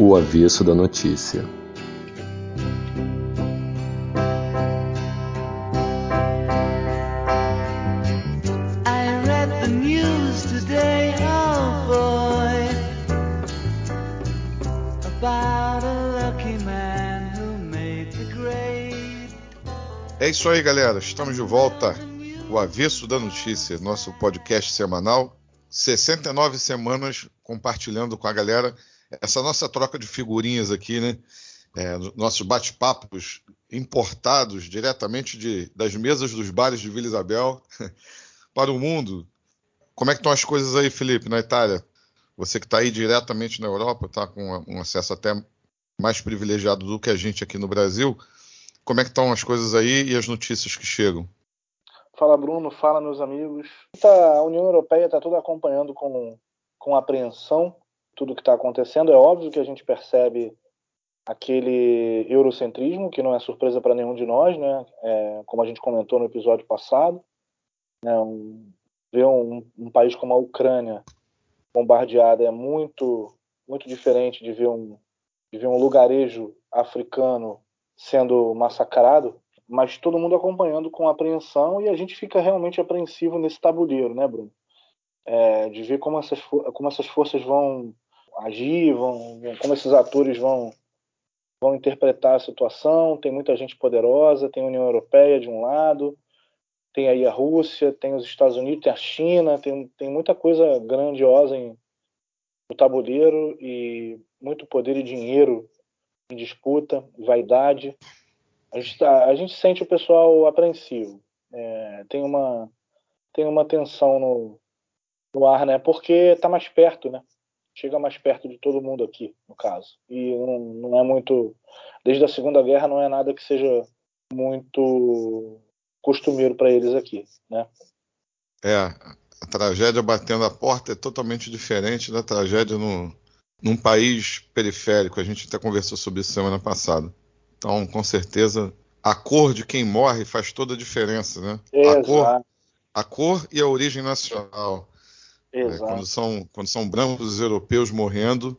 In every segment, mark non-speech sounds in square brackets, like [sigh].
O avesso da notícia. I read the news today, oh boy, about a lucky man who made the grade. É isso aí, galera. Estamos de volta. O Avesso da Notícia, nosso podcast semanal. 69 semanas compartilhando com a galera essa nossa troca de figurinhas aqui, né? É, nossos bate-papos importados diretamente de, das mesas dos bares de Vila Isabel [laughs] para o mundo. Como é que estão as coisas aí, Felipe, na Itália? Você que está aí diretamente na Europa, está com um acesso até mais privilegiado do que a gente aqui no Brasil. Como é que estão as coisas aí e as notícias que chegam? Fala Bruno, fala meus amigos. A União Europeia está toda acompanhando com, com apreensão tudo que está acontecendo. É óbvio que a gente percebe aquele eurocentrismo, que não é surpresa para nenhum de nós, né? É, como a gente comentou no episódio passado. Né? Um, ver um, um, país como a Ucrânia bombardeada é muito, muito diferente de ver um, de ver um lugarejo africano sendo massacrado mas todo mundo acompanhando com apreensão e a gente fica realmente apreensivo nesse tabuleiro, né, Bruno? É, de ver como essas, como essas forças vão agir, vão, como esses atores vão, vão interpretar a situação. Tem muita gente poderosa, tem a União Europeia de um lado, tem aí a Rússia, tem os Estados Unidos, tem a China, tem, tem muita coisa grandiosa em, no tabuleiro e muito poder e dinheiro em disputa, vaidade a gente, tá, a gente sente o pessoal apreensivo. É, tem uma tem uma tensão no, no ar, né? Porque está mais perto, né? Chega mais perto de todo mundo aqui, no caso. E não, não é muito. Desde a Segunda Guerra não é nada que seja muito costumeiro para eles aqui, né? É, a tragédia batendo a porta é totalmente diferente da tragédia no, num país periférico. A gente até conversou sobre isso semana passada. Então, com certeza, a cor de quem morre faz toda a diferença, né? Exato. A cor, a cor e a origem nacional. É, Exato. Quando, são, quando são brancos europeus morrendo,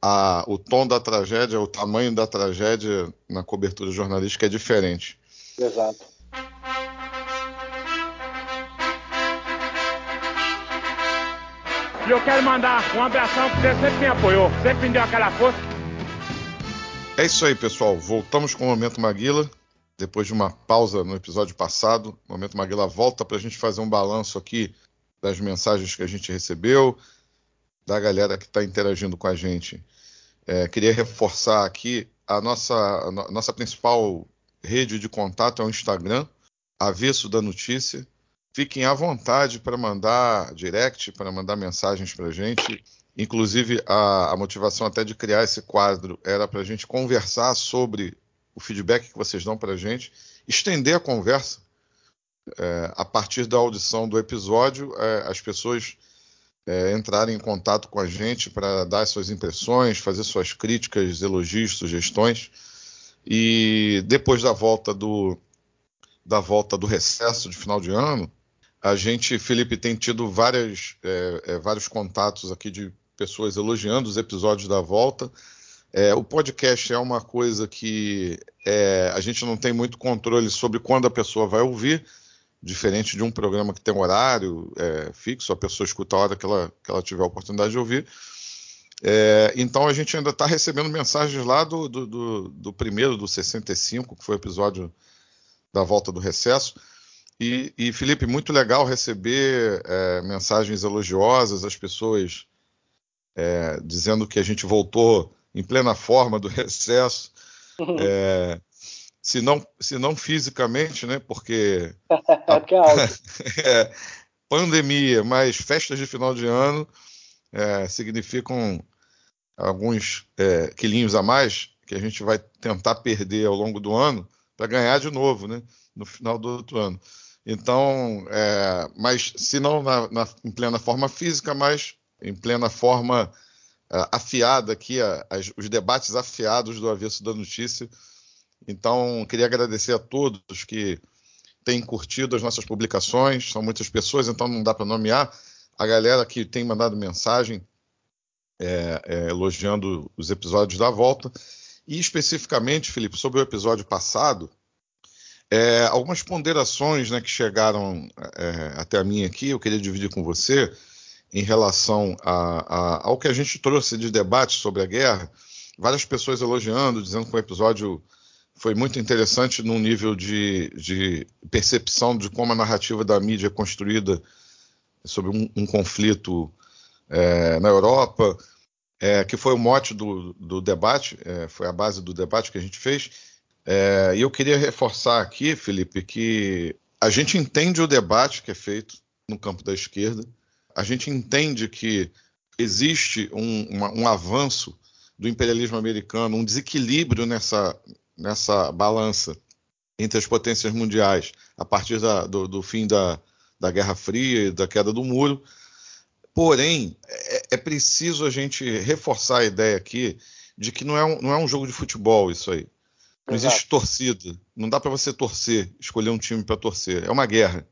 a, o tom da tragédia, o tamanho da tragédia na cobertura jornalística é diferente. Exato. E eu quero mandar um abração que você sempre me apoiou, sempre me deu aquela força. É isso aí, pessoal. Voltamos com o Momento Maguila. Depois de uma pausa no episódio passado, o Momento Maguila volta para a gente fazer um balanço aqui das mensagens que a gente recebeu, da galera que está interagindo com a gente. É, queria reforçar aqui a nossa, a nossa principal rede de contato é o Instagram, Avesso da Notícia. Fiquem à vontade para mandar direct, para mandar mensagens para a gente. Inclusive, a, a, motivação até de criar esse quadro era para a gente conversar sobre o feedback que vocês dão para a gente, estender a conversa. É, a partir da audição do episódio, é, as pessoas é, entrarem em contato com a gente para dar suas impressões, fazer suas críticas, elogios, sugestões. E depois da volta do, da volta do recesso de final de ano, a gente, Felipe, tem tido várias, é, é, vários contatos aqui de pessoas elogiando os episódios da volta. É, o podcast é uma coisa que é, a gente não tem muito controle sobre quando a pessoa vai ouvir, diferente de um programa que tem um horário é, fixo, a pessoa escuta a hora que ela, que ela tiver a oportunidade de ouvir. É, então a gente ainda está recebendo mensagens lá do, do, do, do, primeiro, do 65, que foi o episódio da volta do recesso. E, e Felipe, muito legal receber é, mensagens elogiosas, as pessoas é, dizendo que a gente voltou em plena forma do recesso, [laughs] é, se, não, se não fisicamente, né? Porque [laughs] a, [laughs] é, pandemia, mais festas de final de ano é, significam alguns é, quilinhos a mais que a gente vai tentar perder ao longo do ano para ganhar de novo, né? No final do outro ano. Então, é, mas se não na, na, em plena forma física, mas em plena forma uh, afiada aqui, uh, as, os debates afiados do avesso da notícia. Então, queria agradecer a todos que têm curtido as nossas publicações, são muitas pessoas, então não dá para nomear. A galera que tem mandado mensagem, é, é, elogiando os episódios da volta. E especificamente, Felipe, sobre o episódio passado, é, algumas ponderações né, que chegaram é, até a mim aqui, eu queria dividir com você em relação a, a, ao que a gente trouxe de debate sobre a guerra. Várias pessoas elogiando, dizendo que o episódio foi muito interessante num nível de, de percepção de como a narrativa da mídia é construída sobre um, um conflito é, na Europa, é, que foi o mote do, do debate, é, foi a base do debate que a gente fez. É, e eu queria reforçar aqui, Felipe, que a gente entende o debate que é feito no campo da esquerda, a gente entende que existe um, uma, um avanço do imperialismo americano, um desequilíbrio nessa, nessa balança entre as potências mundiais a partir da, do, do, fim da, da Guerra Fria e da queda do muro. Porém, é, é, preciso a gente reforçar a ideia aqui de que não é um, não é um jogo de futebol isso aí. Não Exato. existe torcida. Não dá para você torcer, escolher um time para torcer. É uma guerra.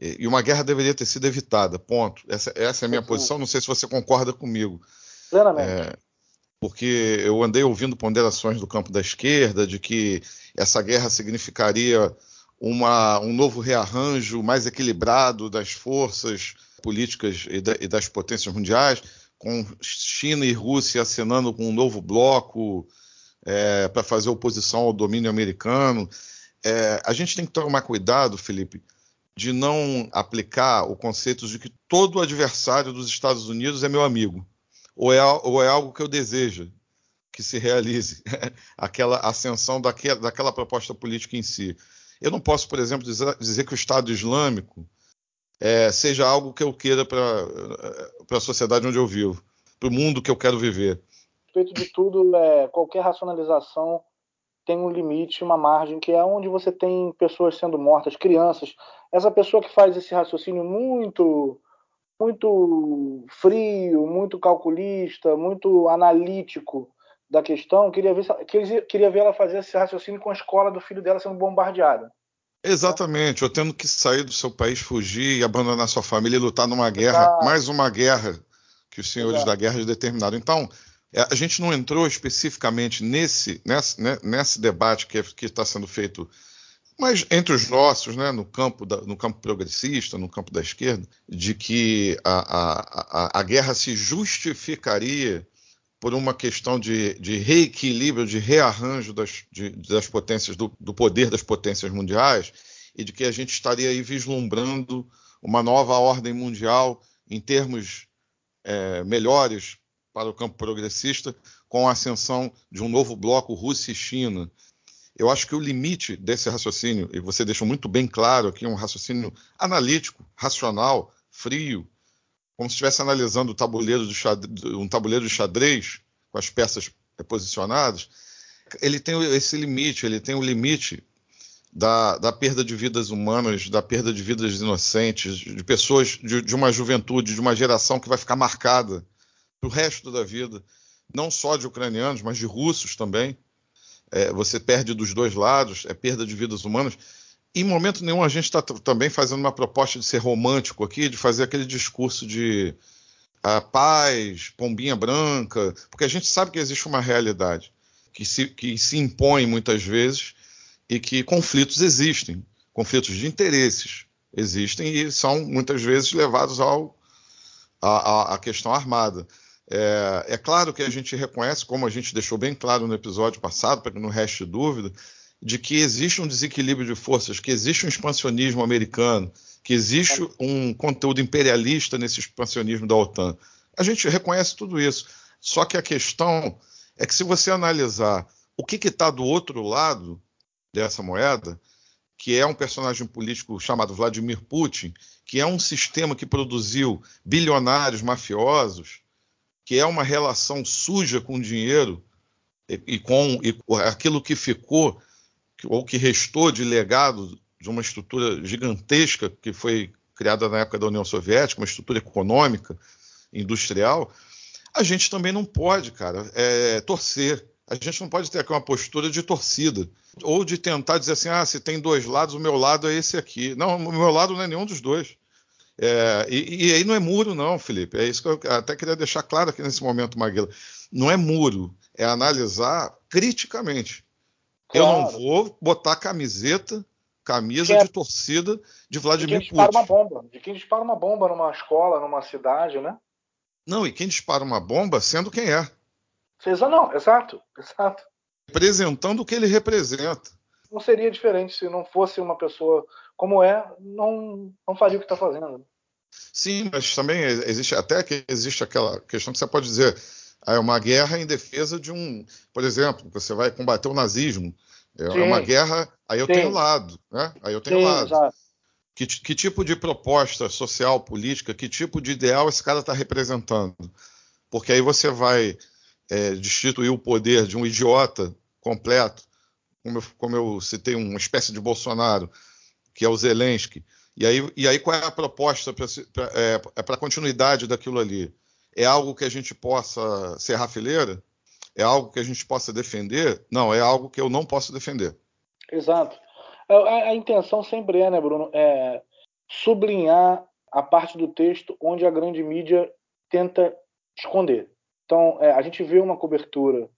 E uma guerra deveria ter sido evitada. Ponto. Essa, essa é a minha posição. Não sei se você concorda comigo. Plenamente. É, porque eu andei ouvindo ponderações do campo da esquerda de que essa guerra significaria uma, um novo rearranjo mais equilibrado das forças políticas e, da, e, das potências mundiais, com China e Rússia acenando com um novo bloco é, para fazer oposição ao domínio americano. É, a gente tem que tomar cuidado, Felipe, de não aplicar o conceito de que todo adversário dos Estados Unidos é meu amigo ou é, ou é algo que eu desejo que se realize, [laughs] aquela ascensão daquela, daquela, proposta política em si. Eu não posso, por exemplo, dizer, dizer que o Estado Islâmico é, seja algo que eu queira para a sociedade onde eu vivo, para o mundo que eu quero viver. Respeito de tudo, é, qualquer racionalização tem um limite, uma margem, que é onde você tem pessoas sendo mortas, crianças. Essa pessoa que faz esse raciocínio muito muito frio, muito calculista, muito analítico da questão, queria ver, queria ver ela fazer esse raciocínio com a escola do filho dela sendo bombardeada. Exatamente, ou tendo que sair do seu país, fugir e abandonar sua família e lutar numa guerra, mais uma guerra que os senhores Exato. da guerra determinaram. Então, é, a gente não entrou especificamente nesse, nesse, né, nesse debate que é, está sendo feito mas entre os nossos, né, no, campo da, no campo progressista, no campo da esquerda, de que a, a, a guerra se justificaria por uma questão de, de reequilíbrio, de rearranjo das, de, das potências, do, do, poder das potências mundiais, e de que a gente estaria aí vislumbrando uma nova ordem mundial em termos é, melhores para o campo progressista, com a ascensão de um novo bloco Rússia e China, eu acho que o limite desse raciocínio, e você deixou muito bem claro aqui, um raciocínio analítico, racional, frio, como se estivesse analisando tabuleiro xadrez, um tabuleiro de xadrez com as peças posicionadas, ele tem esse limite, ele tem o limite da, da, perda de vidas humanas, da perda de vidas inocentes, de pessoas de, de uma juventude, de uma geração que vai ficar marcada para o resto da vida, não só de ucranianos, mas de russos também é, você perde dos dois lados, é perda de vidas humanas. Em momento nenhum a gente está também fazendo uma proposta de ser romântico aqui, de fazer aquele discurso de a paz, pombinha branca, porque a gente sabe que existe uma realidade que se, que se impõe muitas vezes e que conflitos existem, conflitos de interesses existem e são muitas vezes levados ao, a questão armada. É, é, claro que a gente reconhece, como a gente deixou bem claro no episódio passado, para que não reste dúvida, de que existe um desequilíbrio de forças, que existe um expansionismo americano, que existe um conteúdo imperialista nesse expansionismo da OTAN. A gente reconhece tudo isso. Só que a questão é que se você analisar o que está do outro lado dessa moeda, que é um personagem político chamado Vladimir Putin, que é um sistema que produziu bilionários mafiosos, que é uma relação suja com o dinheiro e, com e aquilo que ficou ou que restou de legado de uma estrutura gigantesca que foi criada na época da União Soviética, uma estrutura econômica, industrial, a gente também não pode, cara, é, torcer. A gente não pode ter aqui uma postura de torcida ou de tentar dizer assim, ah, se tem dois lados, o meu lado é esse aqui. Não, o meu lado não é nenhum dos dois. É, e, e, aí não é muro, não, Felipe. É isso que eu até queria deixar claro aqui nesse momento, Maguila. Não é muro, é analisar criticamente. Claro. Eu não vou botar camiseta, camisa é... de torcida de Vladimir de quem dispara Putin. uma bomba, de quem dispara uma bomba numa escola, numa cidade, né? Não, e quem dispara uma bomba sendo quem é. Exa não, exato, exato. Representando o que ele representa. Não seria diferente se não fosse uma pessoa como é, não, não faria o que está fazendo. Sim, mas também existe até que existe aquela questão que você pode dizer é uma guerra em defesa de um, por exemplo, você vai combater o nazismo, é Sim. uma guerra, aí eu Sim. tenho lado, né? Aí eu tenho Sim, lado. Exato. Que, que, tipo de proposta social, política, que tipo de ideal esse cara está representando? Porque aí você vai é, destituir o poder de um idiota completo, como eu, como eu citei, uma espécie de Bolsonaro, que é o Zelensky. E aí, e aí qual é a proposta para é, é a continuidade daquilo ali? É algo que a gente possa ser rafileira? É algo que a gente possa defender? Não, é algo que eu não posso defender. Exato. A, a intenção sempre é, né, Bruno, é sublinhar a parte do texto onde a grande mídia tenta esconder. Então, é, a gente vê uma cobertura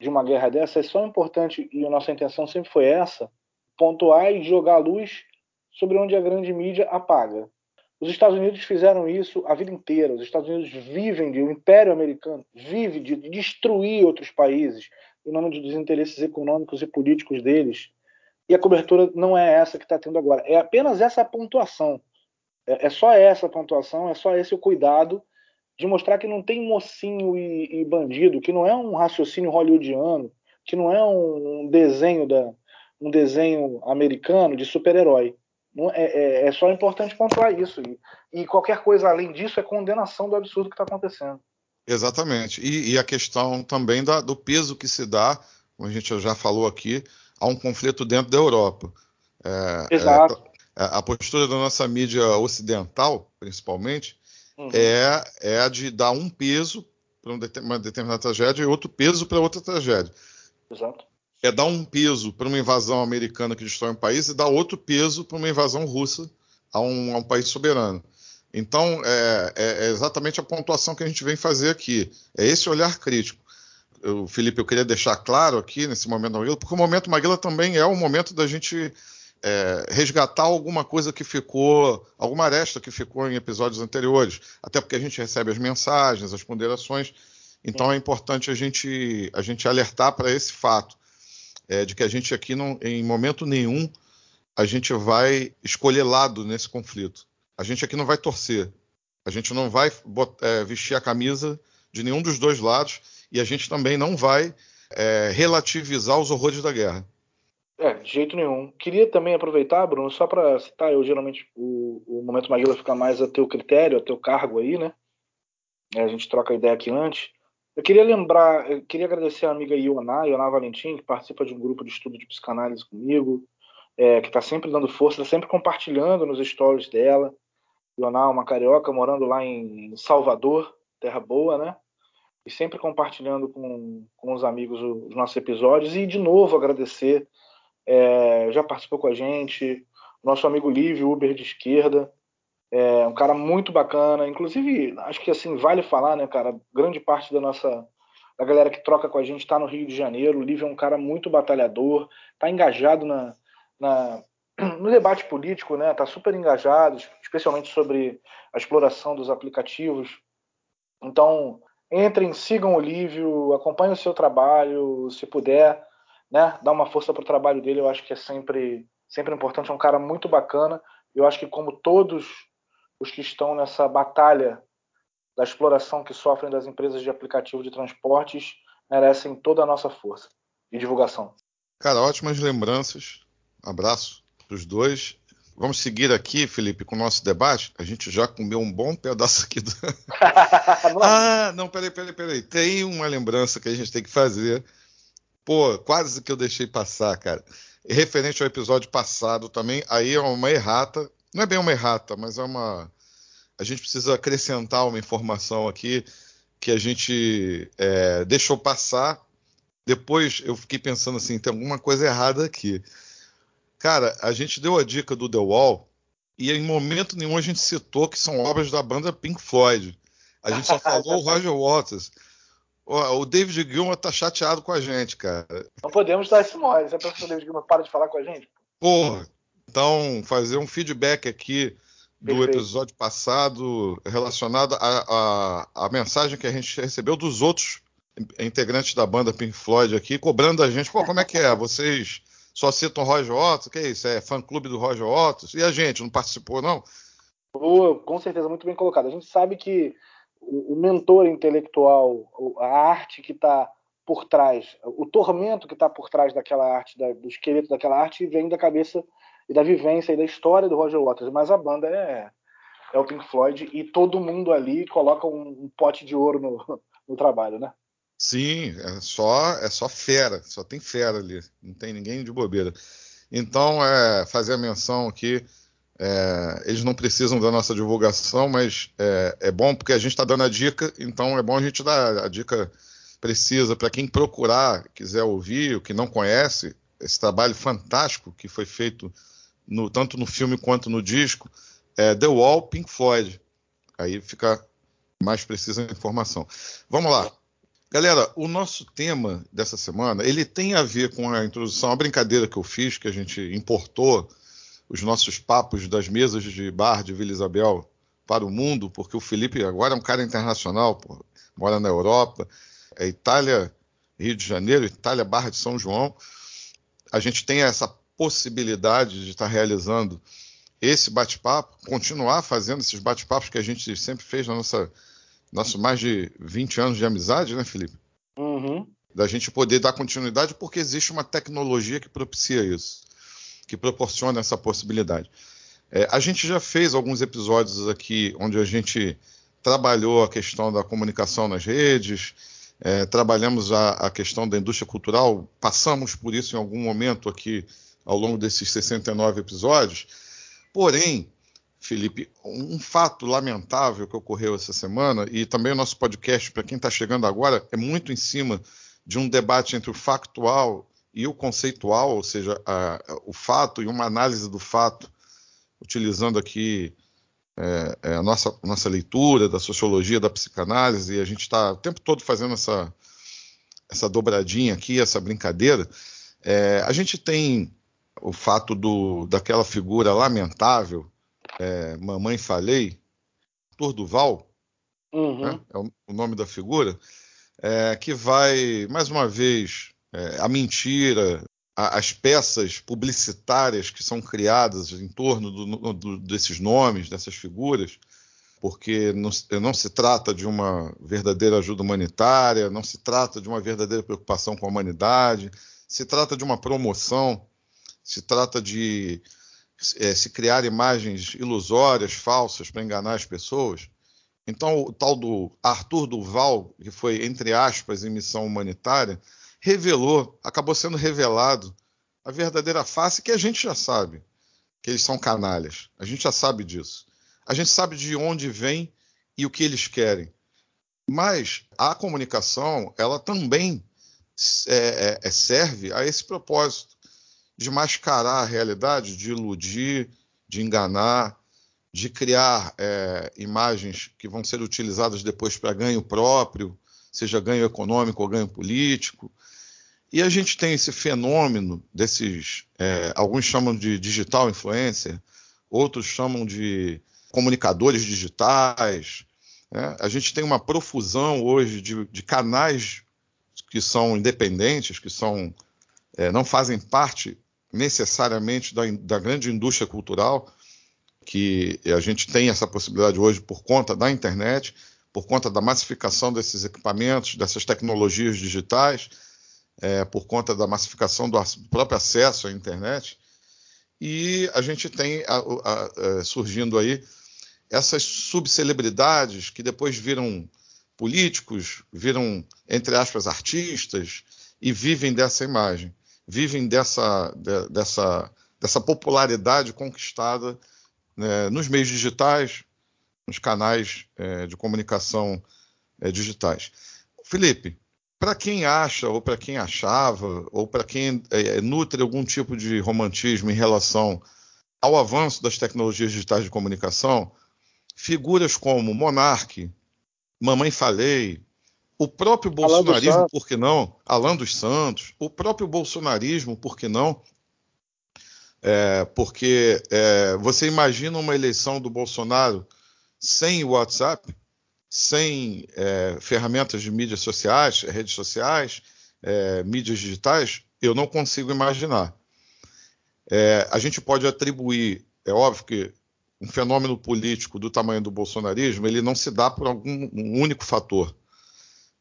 de uma guerra dessa, é só importante, e a nossa intenção sempre foi essa, pontuar e jogar luz sobre onde a grande mídia apaga. Os Estados Unidos fizeram isso a vida inteira. Os Estados Unidos vivem de, o Império Americano vive de destruir outros países em nome dos interesses econômicos e políticos deles. E a cobertura não é essa que está tendo agora. É apenas essa pontuação. É, é, só essa pontuação, é só esse o cuidado de mostrar que não tem mocinho e, e bandido, que não é um raciocínio hollywoodiano, que não é um desenho da um desenho americano de super-herói. É, é, é, só importante pontuar isso. E, e, qualquer coisa além disso é condenação do absurdo que está acontecendo. Exatamente. E, e a questão também da, do peso que se dá, como a gente já falou aqui, a um conflito dentro da Europa. É, Exato. É, a postura da nossa mídia ocidental, principalmente, uhum. é, é a de dar um peso para uma determinada tragédia e outro peso para outra tragédia. Exato é dar um peso para uma invasão americana que destrói um país e dar outro peso para uma invasão russa a um, a um país soberano. Então, é, é, é, exatamente a pontuação que a gente vem fazer aqui. É esse olhar crítico. Eu, Felipe, eu queria deixar claro aqui nesse momento Maguila, porque o momento Maguila também é o momento da gente é, resgatar alguma coisa que ficou, alguma aresta que ficou em episódios anteriores. Até porque a gente recebe as mensagens, as ponderações. Então é importante a gente, a gente alertar para esse fato é, de que a gente aqui, não, em momento nenhum, a gente vai escolher lado nesse conflito. A gente aqui não vai torcer. A gente não vai é, vestir a camisa de nenhum dos dois lados e a gente também não vai é, relativizar os horrores da guerra. É, de jeito nenhum. Queria também aproveitar, Bruno, só para citar, eu geralmente o, o momento Maguila fica mais a teu critério, a teu cargo aí, né? A gente troca ideia aqui antes. Eu queria lembrar, eu queria agradecer a amiga Ioná, Ioná Valentim, que participa de um grupo de estudo de psicanálise comigo, é, que está sempre dando força, tá sempre compartilhando nos stories dela. Ioná, uma carioca morando lá em Salvador, terra boa, né? E sempre compartilhando com, com os amigos os nossos episódios. E, de novo, agradecer, é, já participou com a gente, nosso amigo Lívio, Uber de esquerda, é um cara muito bacana. Inclusive, acho que assim, vale falar, né, cara? Grande parte da nossa. Da galera que troca com a gente está no Rio de Janeiro. O Lívio é um cara muito batalhador, está engajado na, na, [clears throat] no debate político, né? Está super engajado, especialmente sobre a exploração dos aplicativos. Então, entrem, sigam o Lívio, acompanhem o seu trabalho, se puder, né? Dá uma força para o trabalho dele, eu acho que é sempre, sempre importante. É um cara muito bacana. Eu acho que, como todos os que estão nessa batalha da exploração que sofrem das empresas de aplicativo de transportes merecem toda a nossa força e divulgação. Cara, ótimas lembranças. Abraço para os dois. Vamos seguir aqui, Felipe, com o nosso debate. A gente já comeu um bom pedaço aqui do. [laughs] ah, não, peraí, peraí, peraí. Tem uma lembrança que a gente tem que fazer. Pô, quase que eu deixei passar, cara. Referente ao episódio passado também, aí é uma errata não é bem uma errata, mas é uma. A gente precisa acrescentar uma informação aqui que a gente é, deixou passar. Depois eu fiquei pensando assim, tem alguma coisa errada aqui. Cara, a gente deu a dica do The Wall e em momento nenhum a gente citou que são obras da banda Pink Floyd. A gente só falou o Roger [laughs] Waters. O David Gilmour tá chateado com a gente, cara. Não podemos dar esse mole. Se a pessoa David Gilmour para de falar com a gente. Porra. Então, fazer um feedback aqui do Perfeito. episódio passado relacionado à mensagem que a gente recebeu dos outros integrantes da banda Pink Floyd aqui, cobrando a gente, pô, como é que é? Vocês só citam Roger Waters? O que é isso? É fã-clube do Roger Waters? E a gente, não participou, não? Oh, com certeza, muito bem colocado. A gente sabe que o, mentor intelectual, a arte que está por trás, o tormento que está por trás daquela arte, do esqueleto daquela arte, vem da cabeça e da vivência e da história do Roger Waters. Mas a banda é, é o Pink Floyd e todo mundo ali coloca um, um pote de ouro no, [laughs] no trabalho, né? Sim, é só é só fera, só tem fera ali, não tem ninguém de bobeira. Então, é fazer a menção aqui é, eles não precisam da nossa divulgação, mas é, é bom porque a gente está dando a dica, então é bom a gente dar a dica precisa para quem procurar, quiser ouvir, o que não conhece, esse trabalho fantástico que foi feito no, tanto no filme quanto no disco, é The Wall Pink Floyd. Aí fica mais precisa a informação. Vamos lá. Galera, o nosso tema dessa semana, ele tem a ver com a introdução, a brincadeira que eu fiz, que a gente importou os nossos papos das mesas de bar de Vila Isabel para o mundo, porque o Felipe agora é um cara internacional, pô, mora na Europa, é Itália, Rio de Janeiro, Itália, Barra de São João. A gente tem essa possibilidade de estar realizando esse bate-papo, continuar fazendo esses bate-papos que a gente sempre fez na nossa nossos mais de 20 anos de amizade, né, Felipe? Uhum. Da gente poder dar continuidade, porque existe uma tecnologia que propicia isso que proporciona essa possibilidade. É, a gente já fez alguns episódios aqui onde a gente trabalhou a questão da comunicação nas redes, é, trabalhamos a, a, questão da indústria cultural, passamos por isso em algum momento aqui ao longo desses 69 episódios. Porém, Felipe, um fato lamentável que ocorreu essa semana, e também o nosso podcast, para quem está chegando agora, é muito em cima de um debate entre o factual e o conceitual, ou seja, a, o fato e uma análise do fato, utilizando aqui é, é a nossa, nossa leitura da sociologia, da psicanálise, e a gente está o tempo todo fazendo essa, essa dobradinha aqui, essa brincadeira. É, a gente tem o fato do, daquela figura lamentável, é, Mamãe Falei, Turduval, uhum. né, é o, o, nome da figura, é, que vai, mais uma vez, é, a mentira, a, as peças publicitárias que são criadas em torno do, do, desses nomes, dessas figuras, porque não, não, se trata de uma verdadeira ajuda humanitária, não se trata de uma verdadeira preocupação com a humanidade, se trata de uma promoção, se trata de é, se criar imagens ilusórias, falsas, para enganar as pessoas. Então, o tal do Arthur Duval, que foi, entre aspas, em missão humanitária, revelou, acabou sendo revelado a verdadeira face que a gente já sabe, que eles são canalhas. A gente já sabe disso. A gente sabe de onde vem e o que eles querem. Mas a comunicação, ela também é, é, é, serve a esse propósito de mascarar a realidade, de iludir, de enganar, de criar é, imagens que vão ser utilizadas depois para ganho próprio, seja ganho econômico ou ganho político. E a gente tem esse fenômeno desses, é, alguns chamam de digital influencer, outros chamam de comunicadores digitais. Né? A gente tem uma profusão hoje de, de canais que são independentes, que são, é, não fazem parte necessariamente da, da grande indústria cultural, que a gente tem essa possibilidade hoje por conta da internet, por conta da massificação desses equipamentos, dessas tecnologias digitais é, por conta da massificação do próprio acesso à internet. E a gente tem a, a, a, é, surgindo aí essas subcelebridades que depois viram políticos, viram, entre aspas, artistas e vivem dessa imagem, vivem dessa, de, dessa, dessa popularidade conquistada né, nos meios digitais, nos canais é, de comunicação é, digitais. Felipe, para quem acha, ou para quem achava, ou para quem é, nutre algum tipo de romantismo em relação ao avanço das tecnologias digitais de comunicação, figuras como Monarque, Mamãe Falei, o próprio bolsonarismo, por que não? Alan dos Santos, o próprio bolsonarismo, por que não? É, porque é, você imagina uma eleição do Bolsonaro sem WhatsApp, sem é, ferramentas de mídias sociais, redes sociais, é, mídias digitais, eu não consigo imaginar. É, a gente pode atribuir, é óbvio que um fenômeno político do tamanho do bolsonarismo, ele não se dá por algum um único fator.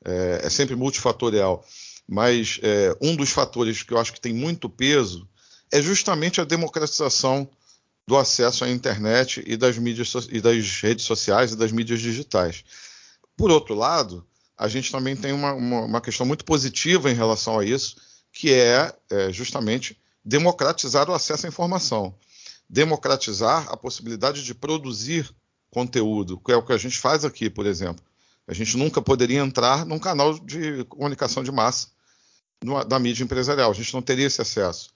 É, é sempre multifatorial. Mas é, um dos fatores que eu acho que tem muito peso é justamente a democratização do acesso à internet e das mídias e das redes sociais e das mídias digitais. Por outro lado, a gente também tem uma, uma, uma questão muito positiva em relação a isso, que é, é justamente democratizar o acesso à informação democratizar a possibilidade de produzir conteúdo, que é o que a gente faz aqui, por exemplo. A gente nunca poderia entrar num canal de comunicação de massa da mídia empresarial, a gente não teria esse acesso.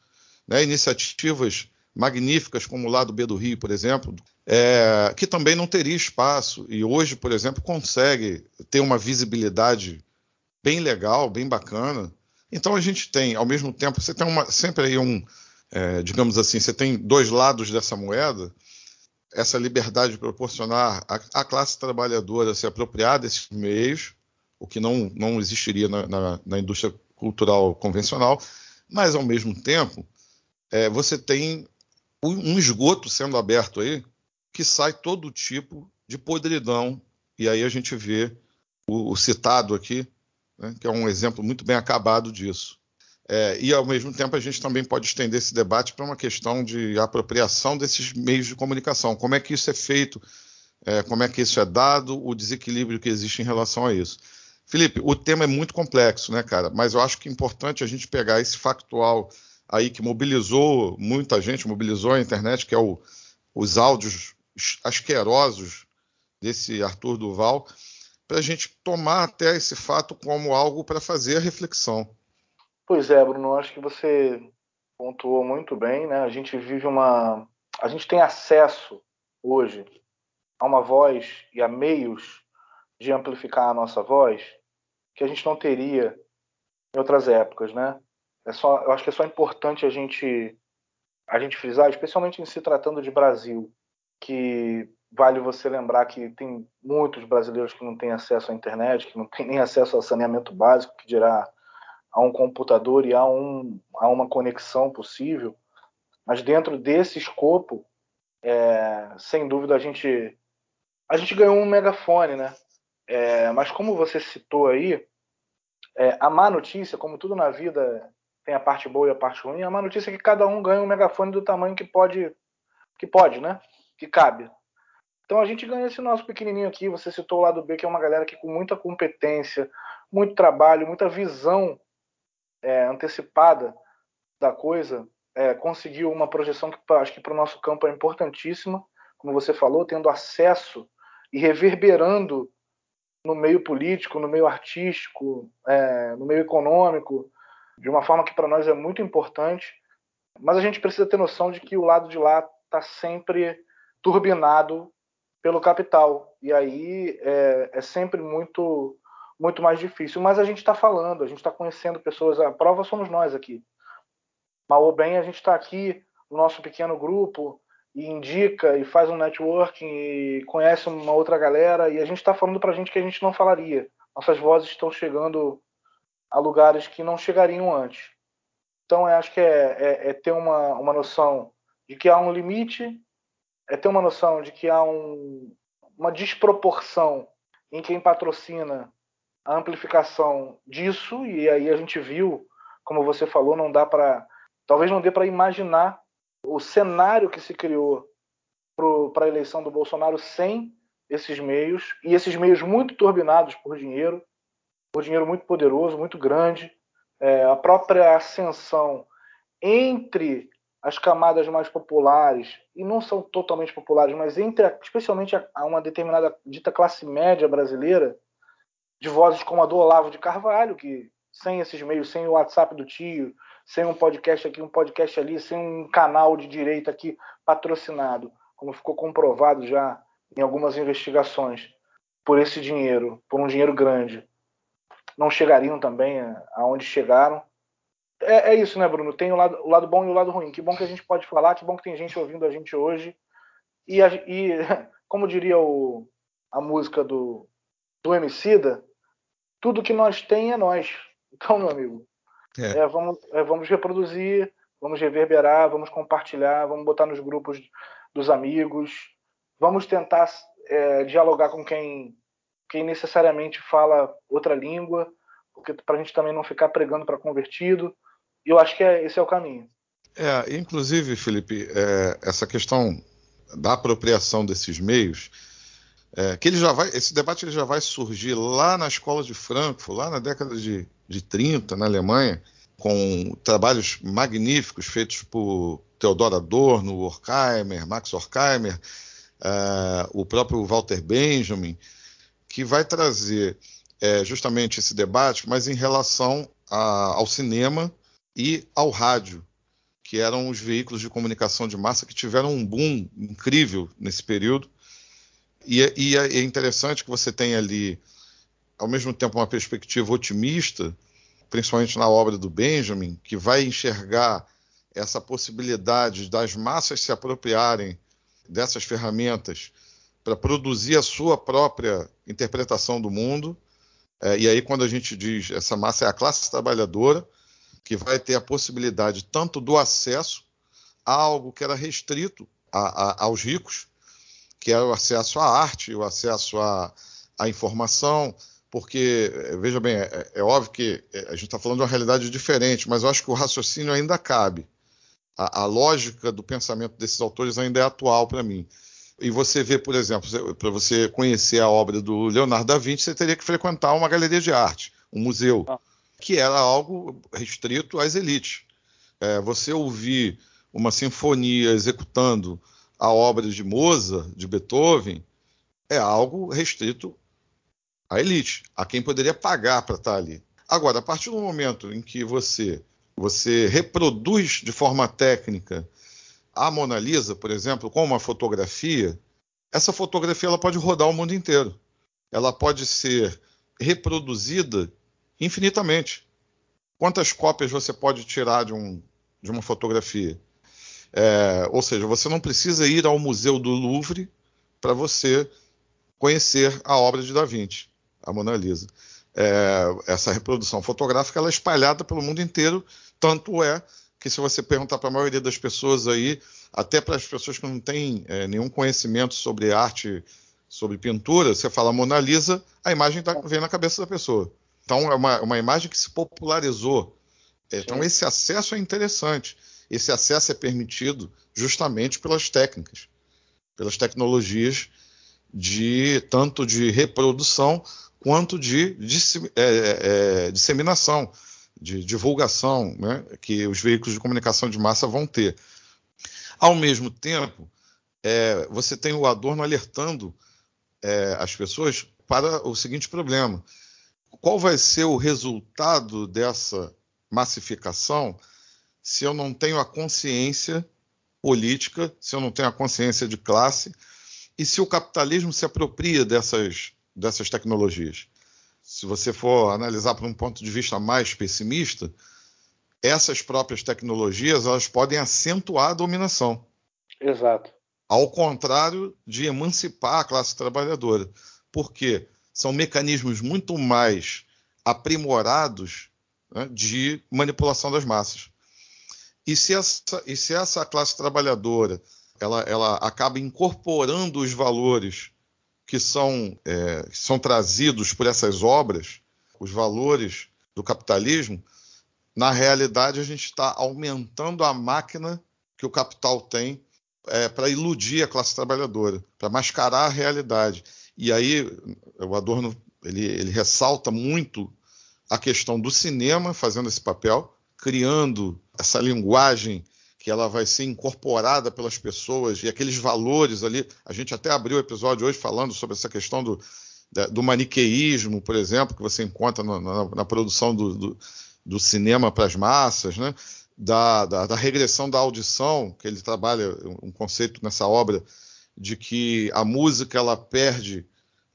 Né? Iniciativas magníficas como o lado B do Rio, por exemplo, é, que também não teria espaço e hoje, por exemplo, consegue ter uma visibilidade bem legal, bem bacana. Então a gente tem, ao mesmo tempo, você tem uma, sempre aí um, é, digamos assim, você tem dois lados dessa moeda, essa liberdade de proporcionar à, classe trabalhadora se apropriar desses meios, o que não, não existiria na, na, na indústria cultural convencional, mas ao mesmo tempo é, você tem um esgoto sendo aberto aí que sai todo tipo de podridão e aí a gente vê o, o citado aqui, né, que é um exemplo muito bem acabado disso. É, e, ao mesmo tempo, a gente também pode estender esse debate para uma questão de apropriação desses meios de comunicação. Como é que isso é feito? É, como é que isso é dado? O desequilíbrio que existe em relação a isso. Felipe, o tema é muito complexo, né, cara? Mas eu acho que é importante a gente pegar esse factual aí que mobilizou muita gente, mobilizou a internet, que é o, os áudios asquerosos desse Arthur Duval, para a gente tomar até esse fato como algo para fazer a reflexão. Pois é, Bruno, acho que você pontuou muito bem, né? A gente vive uma. A gente tem acesso hoje a uma voz e a meios de amplificar a nossa voz que a gente não teria em outras épocas, né? É só, eu acho que é só importante a gente a gente frisar, especialmente em se tratando de Brasil, que vale você lembrar que tem muitos brasileiros que não têm acesso à internet, que não têm nem acesso ao saneamento básico, que dirá a um computador e a, um, a uma conexão possível, mas dentro desse escopo, é, sem dúvida a gente a gente ganhou um megafone, né? É, mas como você citou aí, é, a má notícia, como tudo na vida tem a parte boa e a parte ruim, a má notícia é que cada um ganha um megafone do tamanho que pode, que pode, né? Que cabe. Então a gente ganha esse nosso pequenininho aqui. Você citou o lado B, que é uma galera que com muita competência, muito trabalho, muita visão é, antecipada da coisa, é, conseguiu uma projeção que acho que para o nosso campo é importantíssima, como você falou, tendo acesso e reverberando no meio político, no meio artístico, é, no meio econômico, de uma forma que para nós é muito importante. Mas a gente precisa ter noção de que o lado de lá está sempre turbinado pelo capital. E aí é, é sempre muito muito mais difícil. Mas a gente está falando, a gente está conhecendo pessoas. A prova somos nós aqui. Mal ou bem, a gente está aqui no nosso pequeno grupo e indica e faz um networking e conhece uma outra galera e a gente está falando para gente que a gente não falaria. Nossas vozes estão chegando a lugares que não chegariam antes. Então, acho que é, é, é ter uma, uma noção de que há um limite, é ter uma noção de que há um, uma desproporção em quem patrocina a amplificação disso, e aí a gente viu, como você falou, não dá para. Talvez não dê para imaginar o cenário que se criou para a eleição do Bolsonaro sem esses meios, e esses meios muito turbinados por dinheiro, por dinheiro muito poderoso, muito grande. É, a própria ascensão entre as camadas mais populares, e não são totalmente populares, mas entre especialmente a, a uma determinada dita classe média brasileira, de vozes como a do Olavo de Carvalho, que sem esses meios, sem o WhatsApp do tio, sem um podcast aqui, um podcast ali, sem um canal de direita aqui patrocinado, como ficou comprovado já em algumas investigações, por esse dinheiro, por um dinheiro grande, não chegariam também aonde chegaram. É, é, isso, né, Bruno? Tem o lado, o lado bom e o lado ruim. Que bom que a gente pode falar, que bom que tem gente ouvindo a gente hoje. E, a, e [laughs] como diria o, a música do, do Emicida, tudo que nós tem é nós. Então, meu amigo, é. É, vamos, é, vamos reproduzir, vamos reverberar, vamos compartilhar, vamos botar nos grupos dos amigos, vamos tentar é, dialogar com quem, quem necessariamente fala outra língua, porque para a gente também não ficar pregando para convertido. E eu acho que é, esse é o caminho. É, inclusive, Felipe, é, essa questão da apropriação desses meios, é, que ele já vai, esse debate ele já vai surgir lá na escola de Frankfurt, lá na década de de 30 na Alemanha, com trabalhos magníficos feitos por Theodor Adorno, Horkheimer, Max Horkheimer, uh, o próprio Walter Benjamin, que vai trazer é, justamente esse debate, mas em relação a, ao cinema e ao rádio, que eram os veículos de comunicação de massa que tiveram um boom incrível nesse período. E, é, e é interessante que você tem ali ao mesmo tempo, uma perspectiva otimista, principalmente na obra do Benjamin, que vai enxergar essa possibilidade das massas se apropriarem dessas ferramentas para produzir a sua própria interpretação do mundo. É, e aí, quando a gente diz essa massa é a classe trabalhadora, que vai ter a possibilidade tanto do acesso a algo que era restrito a, a, aos ricos, que era o acesso à arte, o acesso à, à informação, porque, eh, veja bem, é, é óbvio que eh, a gente está falando de uma realidade diferente, mas eu acho que o raciocínio ainda cabe. A, a lógica do pensamento desses autores ainda é atual para mim. E você vê, por exemplo, para você conhecer a obra do Leonardo da Vinci, você teria que frequentar uma galeria de arte, um museu, ah. que era algo restrito às elites. É, você ouvir uma sinfonia executando a obra de Mozart, de Beethoven, é algo restrito a elite, a quem poderia pagar para estar tá ali. Agora, a partir do momento em que você você reproduz de forma técnica a Mona Lisa, por exemplo, com uma fotografia, essa fotografia ela pode rodar o mundo inteiro. Ela pode ser reproduzida infinitamente. Quantas cópias você pode tirar de, um, de uma fotografia? É, ou seja, você não precisa ir ao Museu do Louvre para você conhecer a obra de Da Vinci a Mona Lisa. É, essa reprodução fotográfica ela é espalhada pelo mundo inteiro, tanto é que se você perguntar para a maioria das pessoas aí, até para as pessoas que não têm é, nenhum conhecimento sobre arte, sobre pintura, você fala Mona Lisa, a imagem tá, vem na cabeça da pessoa. Então é uma, uma imagem que se popularizou. É, então esse acesso é interessante. Esse acesso é permitido justamente pelas técnicas, pelas tecnologias de tanto de reprodução quanto de, é, é, é, disseminação, de divulgação, né, que os veículos de comunicação de massa vão ter. Ao mesmo tempo, é, você tem o Adorno alertando é, as pessoas para o seguinte problema: qual vai ser o resultado dessa massificação se eu não tenho a consciência política, se eu não tenho a consciência de classe e se o capitalismo se apropria dessas dessas tecnologias. Se você for analisar por um ponto de vista mais pessimista, essas próprias tecnologias elas podem acentuar a dominação. Exato. Ao contrário de emancipar a classe trabalhadora, porque são mecanismos muito mais aprimorados né, de manipulação das massas. E se essa, e se essa classe trabalhadora ela, ela acaba incorporando os valores que são, é, são trazidos por essas obras, os valores do capitalismo, na realidade a gente está aumentando a máquina que o capital tem é, para iludir a classe trabalhadora, para mascarar a realidade. E aí o Adorno ele, ele ressalta muito a questão do cinema fazendo esse papel, criando essa linguagem que ela vai ser incorporada pelas pessoas e aqueles valores ali. A gente até abriu o episódio hoje falando sobre essa questão do, do maniqueísmo, por exemplo, que você encontra na, na, na produção do, do, do cinema para as massas, né? Da, da, da, regressão da audição, que ele trabalha um conceito nessa obra de que a música ela perde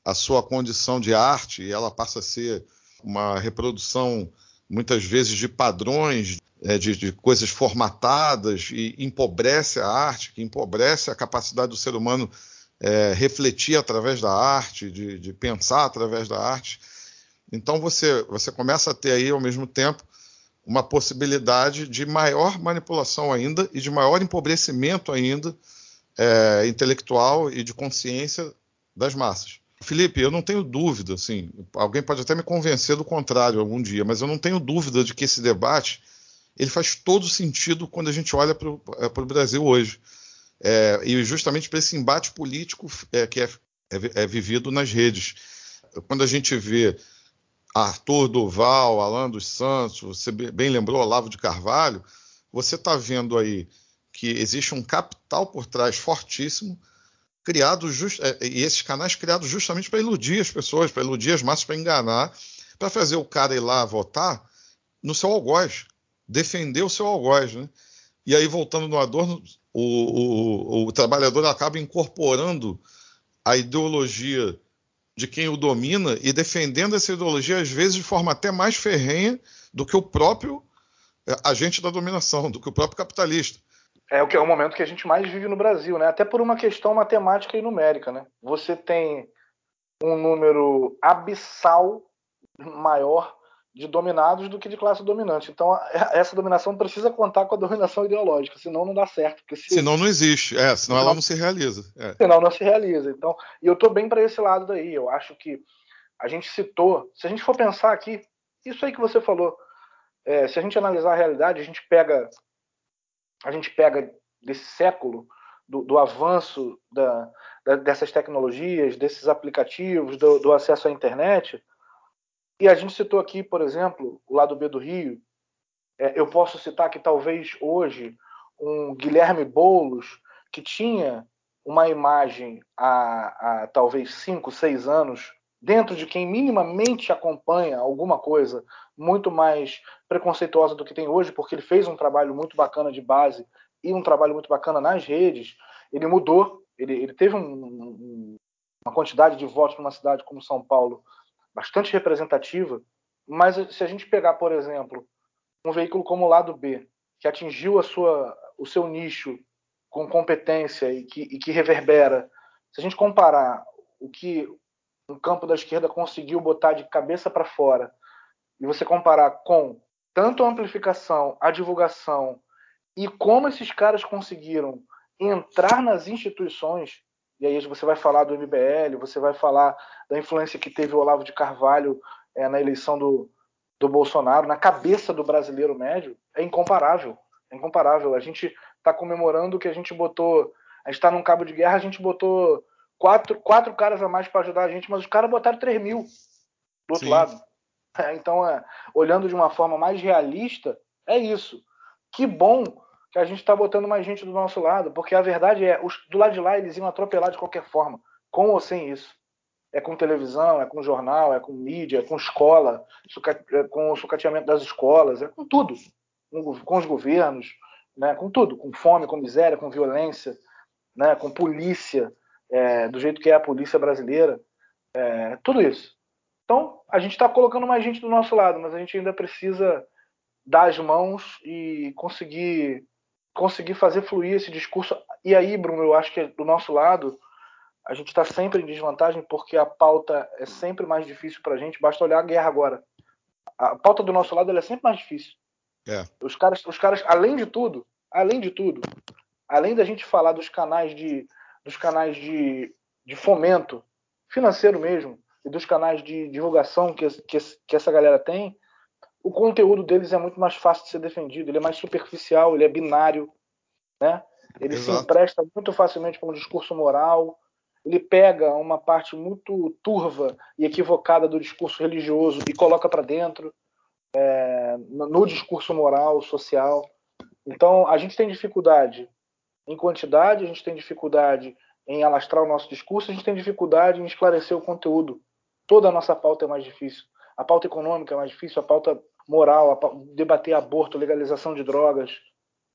a sua condição de arte e ela passa a ser uma reprodução muitas vezes de padrões, é, de, de, coisas formatadas e empobrece a arte, que empobrece a capacidade do ser humano é, refletir através da arte, de, de, pensar através da arte. Então você, você começa a ter aí ao mesmo tempo uma possibilidade de maior manipulação ainda e de maior empobrecimento ainda é, intelectual e de consciência das massas. Felipe, eu não tenho dúvida, assim, alguém pode até me convencer do contrário algum dia, mas eu não tenho dúvida de que esse debate ele faz todo sentido quando a gente olha para o é, Brasil hoje. É, e justamente para esse embate político é, que é, é, é, vivido nas redes. Quando a gente vê Arthur Duval, Alan dos Santos, você bem lembrou Olavo de Carvalho, você está vendo aí que existe um capital por trás fortíssimo, criado just, é, e esses canais criados justamente para iludir as pessoas, para iludir as massas, para enganar, para fazer o cara ir lá votar no seu algoz, defender o seu algoz. Né? E aí, voltando no Adorno, o, o, o trabalhador acaba incorporando a ideologia de quem o domina e defendendo essa ideologia, às vezes, de forma até mais ferrenha do que o próprio é, agente da dominação, do que o próprio capitalista. É o que é o momento que a gente mais vive no Brasil, né? Até por uma questão matemática e numérica, né? Você tem um número abissal maior de dominados do que de classe dominante. Então, essa dominação precisa contar com a dominação ideológica, senão não dá certo. Se... Senão não existe, é, senão, senão ela não se realiza. É. Senão não se realiza. Então, e eu estou bem para esse lado daí. Eu acho que a gente citou, se a gente for pensar aqui, isso aí que você falou, é, se a gente analisar a realidade, a gente pega, a gente pega desse século, do, do avanço da, da, dessas tecnologias, desses aplicativos, do, do acesso à internet, e a gente citou aqui, por exemplo, o lado B do Rio. É, eu posso citar que talvez hoje um Guilherme Boulos, que tinha uma imagem há, há talvez cinco, seis anos, dentro de quem minimamente acompanha alguma coisa muito mais preconceituosa do que tem hoje, porque ele fez um trabalho muito bacana de base e um trabalho muito bacana nas redes, ele mudou, ele, ele teve um, um, uma quantidade de votos numa cidade como São Paulo bastante representativa, mas se a gente pegar, por exemplo, um veículo como o lado B, que atingiu a sua, o seu nicho com competência e que, e que reverbera, se a gente comparar o que um campo da esquerda conseguiu botar de cabeça para fora e você comparar com tanto a amplificação, a divulgação e como esses caras conseguiram entrar nas instituições, e aí você vai falar do MBL, você vai falar da influência que teve o Olavo de Carvalho é, na eleição do, do Bolsonaro, na cabeça do brasileiro médio, é incomparável. É incomparável. A gente está comemorando que a gente botou. A gente está num cabo de guerra, a gente botou quatro, quatro caras a mais para ajudar a gente, mas os caras botaram 3 mil do outro Sim. lado. É, então, é, olhando de uma forma mais realista, é isso. Que bom que a gente está botando mais gente do nosso lado, porque a verdade é, os, do lado de lá eles iam atropelar de qualquer forma, com ou sem isso. É com televisão, é com jornal, é com mídia, é com escola, é com o sucateamento das escolas, é com tudo, com, com os governos, né, com tudo, com fome, com miséria, com violência, né, com polícia, é, do jeito que é a polícia brasileira, é, tudo isso. Então, a gente está colocando mais gente do nosso lado, mas a gente ainda precisa dar as mãos e conseguir conseguir fazer fluir esse discurso. E aí, Bruno, eu acho que do nosso lado a gente está sempre em desvantagem porque a pauta é sempre mais difícil para a gente. Basta olhar a guerra agora. A pauta do nosso lado é sempre mais difícil. É. Os caras, os caras, além de tudo, além de tudo, além da gente falar dos canais de, dos canais de, de fomento financeiro mesmo e dos canais de divulgação que, que, que essa galera tem, o conteúdo deles é muito mais fácil de ser defendido, ele é mais superficial, ele é binário, né? Ele Exato. se empresta muito facilmente para um discurso moral, ele pega uma parte muito turva e equivocada do discurso religioso e coloca para dentro é, no discurso moral, social. Então, a gente tem dificuldade em quantidade, a gente tem dificuldade em alastrar o nosso discurso, a gente tem dificuldade em esclarecer o conteúdo. Toda a nossa pauta é mais difícil. a pauta econômica é mais difícil, a pauta moral, a pauta, debater aborto, legalização de drogas,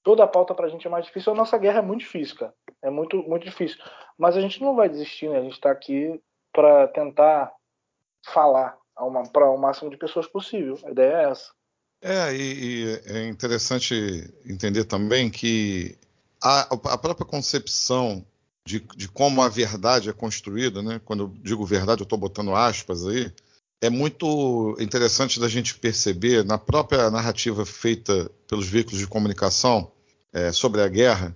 toda a pauta para a gente é mais difícil. A nossa guerra é muito difícil, cara. É muito, muito difícil. Mas a gente não vai desistir, né? A gente está aqui para tentar falar para o máximo de pessoas possível. A ideia é essa. É, e, e é interessante entender também que a, a própria concepção de, de, como a verdade é construída, né? quando eu digo verdade, eu estou botando aspas aí, é muito interessante da gente perceber na própria narrativa feita pelos veículos de comunicação é, sobre a guerra,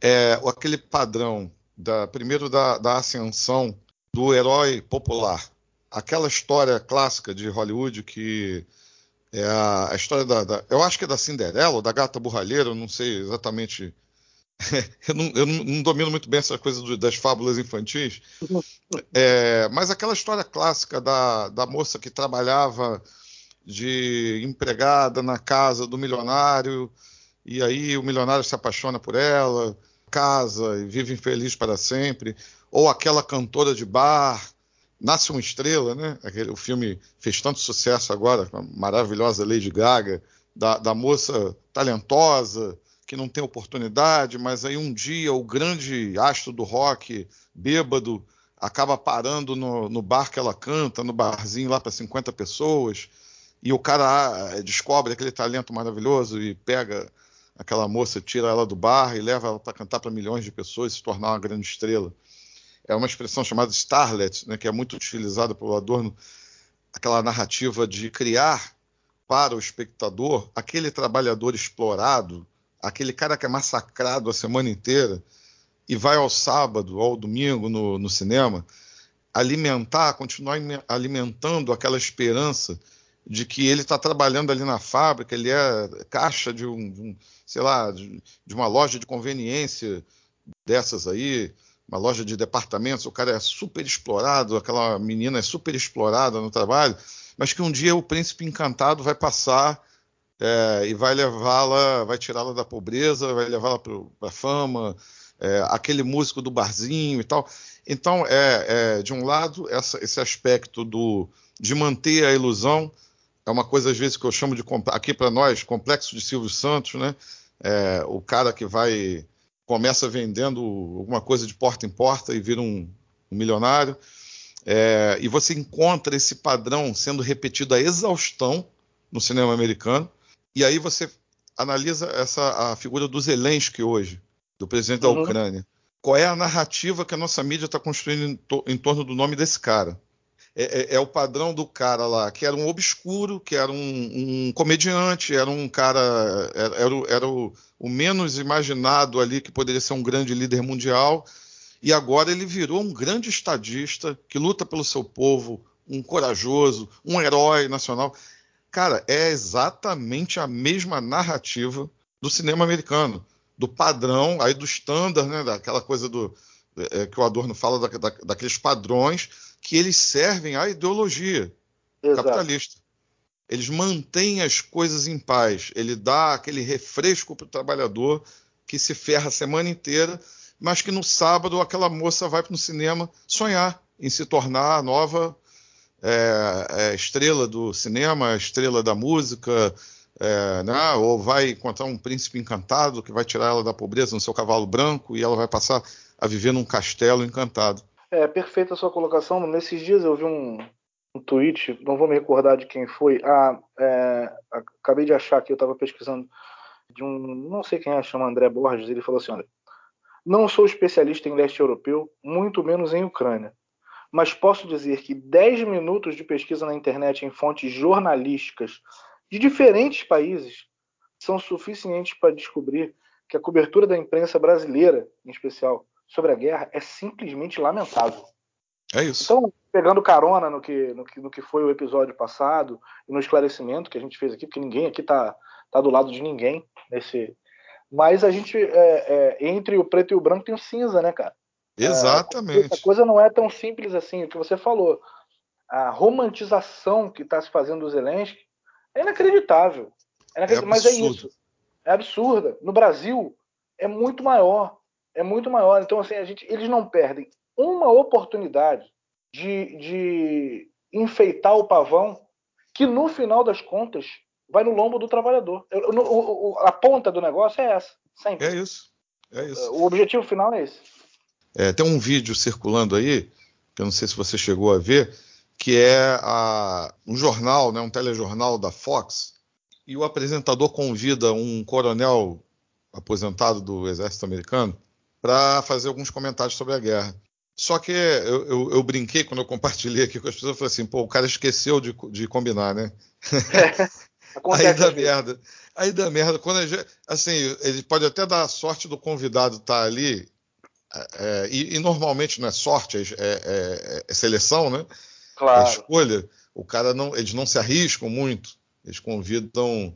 é aquele padrão da primeiro da, da ascensão do herói popular, aquela história clássica de Hollywood que é a, a história da, da, eu acho que é da Cinderela ou da Gata Burralheira, eu não sei exatamente [laughs] eu, não, eu não, domino muito bem essa coisa do, das fábulas infantis, [laughs] é, mas aquela história clássica da, da moça que trabalhava de empregada na casa do milionário, e aí o milionário se apaixona por ela, casa e vive infeliz para sempre, ou aquela cantora de bar, Nasce uma Estrela, né? Aquele, o filme fez tanto sucesso agora, com a maravilhosa Lady Gaga, da, da moça talentosa, que não tem oportunidade, mas aí um dia o grande astro do rock, bêbado, acaba parando no, no bar que ela canta, no barzinho lá para 50 pessoas, e o cara ah, descobre aquele talento maravilhoso e pega aquela moça, tira ela do bar e leva ela para cantar para milhões de pessoas e se tornar uma grande estrela. É uma expressão chamada starlet, né, que é muito utilizada pelo Adorno, aquela narrativa de criar para o espectador aquele trabalhador explorado, aquele cara que é massacrado a semana inteira e vai ao sábado ou ao domingo no, no cinema, alimentar, continuar alimentando aquela esperança de que ele está trabalhando ali na fábrica, ele é caixa de um, de um sei lá, de, de, uma loja de conveniência dessas aí, uma loja de departamentos, o cara é super explorado, aquela menina é super explorada no trabalho, mas que um dia o príncipe encantado vai passar é, e vai levá-la, vai tirá-la da pobreza, vai levá-la para a fama, é, aquele músico do barzinho e tal. Então, é, é de um lado, essa, esse aspecto do, de manter a ilusão é uma coisa, às vezes, que eu chamo de, aqui para nós, complexo de Silvio Santos, né? É, o cara que vai, começa vendendo alguma coisa de porta em porta e vira um, um milionário. É, e você encontra esse padrão sendo repetido a exaustão no cinema americano. E aí você analisa essa a figura do Zelensky hoje, do presidente uhum. da Ucrânia. Qual é a narrativa que a nossa mídia está construindo em, to, em, torno do nome desse cara? É, é, é, o padrão do cara lá, que era um obscuro, que era um, um comediante, era um cara. Era, era, o, era o, o, menos imaginado ali que poderia ser um grande líder mundial. E agora ele virou um grande estadista que luta pelo seu povo, um corajoso, um herói nacional. Cara, é exatamente a mesma narrativa do cinema americano, do padrão, aí do standard, né, daquela coisa do é, que o Adorno fala da, da, daqueles padrões que eles servem à ideologia Exato. capitalista. Eles mantêm as coisas em paz. Ele dá aquele refresco para o trabalhador que se ferra a semana inteira, mas que no sábado aquela moça vai para o cinema sonhar em se tornar a nova é, é, estrela do cinema, estrela da música, é, né? ou vai encontrar um príncipe encantado que vai tirar ela da pobreza no seu cavalo branco e ela vai passar a viver num castelo encantado. É perfeita a sua colocação. Nesses dias eu vi um, um tweet, não vou me recordar de quem foi. Ah, é, acabei de achar que eu estava pesquisando de um, não sei quem é, chama André Borges. Ele falou assim: olha, não sou especialista em leste europeu, muito menos em Ucrânia mas posso dizer que 10 minutos de pesquisa na internet em fontes jornalísticas de diferentes países são suficientes para descobrir que a cobertura da imprensa brasileira, em especial, sobre a guerra é simplesmente lamentável. É isso. Então, pegando carona no que, no que, no que foi o episódio passado e no esclarecimento que a gente fez aqui, porque ninguém aqui está tá do lado de ninguém nesse. Mas a gente, é, é, entre o preto e o branco, tem o cinza, né, cara? Exatamente. A coisa não é tão simples assim, o que você falou. A romantização que está se fazendo do Zelensky é inacreditável. É inacreditável é mas é isso. É absurda. No Brasil, é muito maior. É muito maior. Então, assim, a gente, eles não perdem uma oportunidade de, de enfeitar o pavão que no final das contas vai no lombo do trabalhador. A ponta do negócio é essa, sempre. É isso. É isso. O objetivo final é esse. É, tem um vídeo circulando aí, que eu não sei se você chegou a ver, que é a- um jornal, né, um telejornal da Fox, e o apresentador convida um coronel aposentado do exército americano para fazer alguns comentários sobre a guerra. Só que eu, eu- eu brinquei quando eu compartilhei aqui com as pessoas, eu falei assim, pô, o cara esqueceu de, de combinar, né? [laughs] Aí Acontece dá merda. Aí dá merda. Quando gente- assim, ele pode até dar a sorte do convidado estar ali, é, e, e normalmente não é sorte, é, é- é seleção, né? É Claro. escolha. O cara não, eles não se arriscam muito. Eles convidam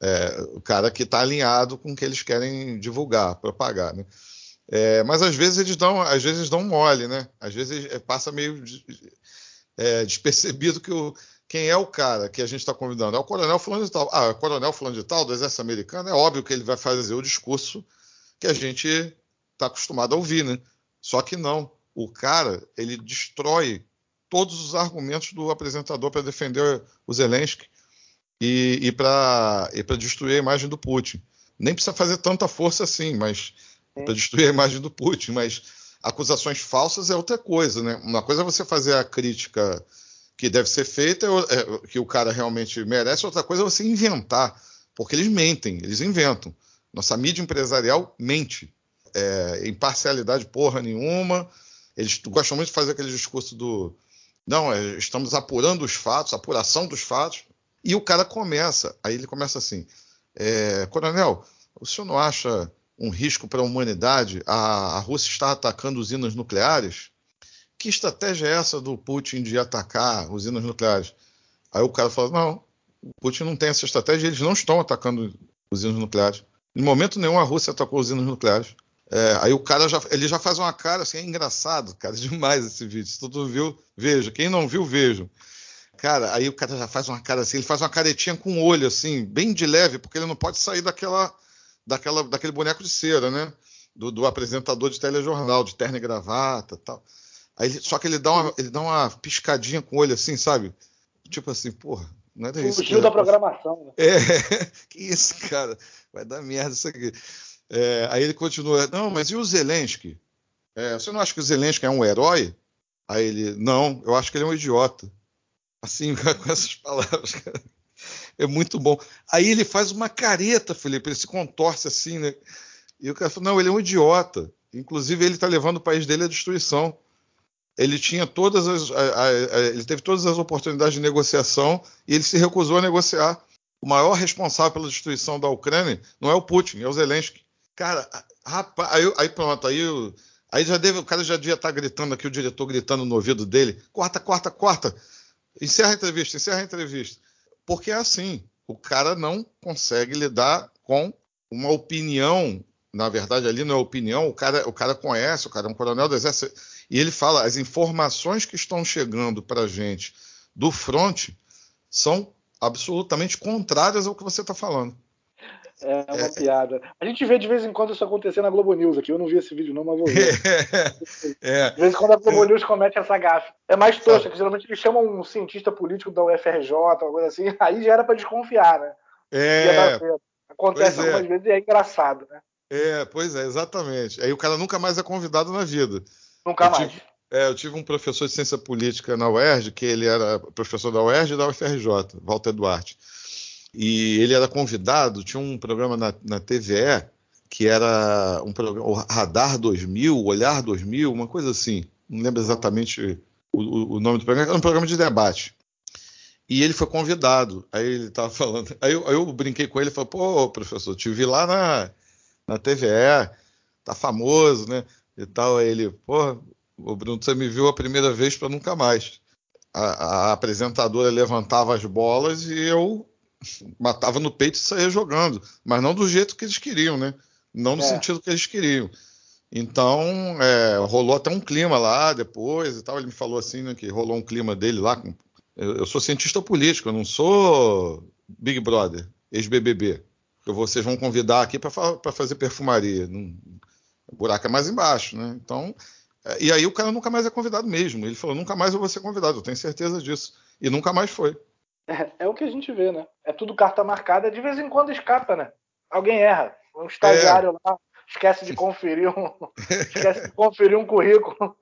é, o cara que está alinhado com o que eles querem divulgar, propagar, né? É, mas às vezes eles dão, às vezes dão mole, né? Às vezes é, passa meio de- é, despercebido que o, quem é o cara que a gente está convidando? É o coronel fulano de tal. Ah, é o coronel fulano de tal do exército americano, é óbvio que ele vai fazer o discurso que a gente está acostumado a ouvir, né? Só que não. O cara, ele destrói todos os argumentos do apresentador para defender o Zelensky e, e para destruir a imagem do Putin. Nem precisa fazer tanta força assim, mas para destruir a imagem do Putin, mas acusações falsas é outra coisa, né? Uma coisa é você fazer a crítica que deve ser feita, é- é- que o cara realmente merece, outra coisa é você inventar, porque eles mentem, eles inventam. Nossa mídia empresarial mente. É, imparcialidade porra nenhuma. Eles gostam muito de fazer aquele discurso do não, é, estamos apurando os fatos, apuração dos fatos. E o cara começa, aí ele começa assim: é, Coronel, o senhor não acha um risco para a humanidade? A, a Rússia está atacando usinas nucleares? Que estratégia é essa do Putin de atacar usinas nucleares? Aí o cara fala: não, o Putin não tem essa estratégia, eles não estão atacando usinas nucleares. Em momento nenhum a Rússia atacou usinas nucleares. É, aí o cara já, ele já faz uma cara assim, é engraçado, cara, [laughs] demais esse vídeo. Se todo mundo viu, veja. Quem não viu, veja. Cara, aí o cara já faz uma cara assim, ele faz uma caretinha com o olho, assim, bem de leve, porque ele não pode sair daquela, daquela, daquele boneco de cera, né? Do, do apresentador de telejornal, de terno e gravata tal. Aí, ele- só que ele dá, uma, ele dá uma piscadinha com o olho assim, sabe? Tipo assim, porra, não era isso. Fugiu da programação. né? é, [laughs] que isso, cara? Vai dar merda isso aqui. É, aí ele continua, não, mas e o Zelensky? É, você não acha que o Zelensky é um herói? Aí ele, não, eu acho que ele é um idiota. Assim, [laughs] com essas palavras, cara. É muito bom. Aí ele faz uma careta, Felipe, ele se contorce assim, né? E o cara fala, não, ele é um idiota. Inclusive, ele está levando o país dele à destruição. Ele tinha todas as. a- a- a- ele teve todas as oportunidades de negociação e ele se recusou a negociar. O maior responsável pela destruição da Ucrânia não é o Putin, é o Zelensky. Cara, rapaz, aí, aí pronto, aí, aí já deve, o cara já devia estar gritando aqui, o diretor gritando no ouvido dele: corta, corta, corta. Encerra a entrevista, encerra a entrevista. Porque é assim, o cara não consegue lidar com uma opinião. Na verdade, ali não é opinião, o cara, o cara conhece, o cara é um coronel do exército. E ele fala: as informações que estão chegando para a gente do fronte são absolutamente contrárias ao que você está falando. É uma piada. A gente vê de vez em quando isso acontecer na Globo News aqui. Eu não vi esse vídeo, não, mas vou ver. [laughs] É, De vez em quando a Globo News comete essa gafe. É mais tosca, que geralmente eles chamam um cientista político da UFRJ, uma coisa assim. [laughs] Aí já era pra desconfiar, né? É, certo. Acontece pois é. algumas vezes e é engraçado, né? é, pois é, exatamente. Aí o cara nunca mais é convidado na vida. Nunca Eu mais. tive- É, eu tive um professor de ciência política na UERJ, que ele era professor da UERJ e da UFRJ, Walter Duarte. E ele era convidado, tinha um programa na, na TVE, que era um programa, o Radar 2000, o Olhar 2000, uma coisa assim. Não lembro exatamente o, o- nome do programa, era um programa de debate. E ele foi convidado. Aí ele estava falando. Aí eu, aí eu brinquei com ele falei: pô, professor, te vi lá na, na TVE, tá famoso, né? E tal. Aí ele, pô, o Bruno, você me viu a primeira vez para nunca mais. A, a apresentadora levantava as bolas e eu matava no peito e saía jogando, mas não do jeito que eles queriam, né? Não no É. sentido que eles queriam. Então, é, rolou até um clima lá depois e tal. Ele me falou assim, né, que rolou um clima dele lá. Com... Eu, eu sou cientista político, eu não sou Big Brother, ex-BBB. Vocês vão convidar aqui para fazer perfumaria. Não- O buraco é mais embaixo, né? Então, é, e aí o cara nunca mais é convidado mesmo. Ele falou, nunca mais eu vou ser convidado, eu tenho certeza disso. E nunca mais foi. É, é o que a gente vê, né? É tudo carta marcada, de vez em quando escapa, né? Alguém erra. Um estagiário é. lá esquece de conferir um, [laughs] esquece de conferir um currículo.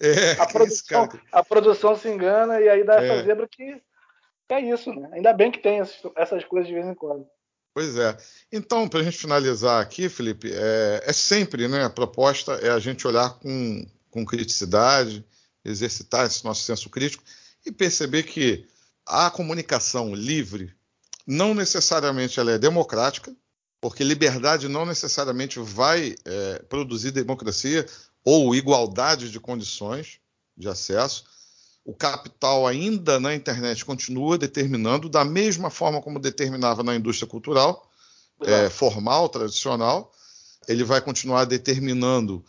É, [laughs] a, produção, a produção se engana e aí dá essa é. zebra que, que, é isso, né? Ainda bem que tem essas coisas de vez em quando. Pois é. Então, para a gente finalizar aqui, Felipe, é, é, sempre, né? A proposta é a gente olhar com, com criticidade, exercitar esse nosso senso crítico e perceber que a comunicação livre não necessariamente ela é democrática, porque liberdade não necessariamente vai é, produzir democracia ou igualdade de condições de acesso. O capital ainda na internet continua determinando, da mesma forma como determinava na indústria cultural, é, formal, tradicional, ele vai continuar determinando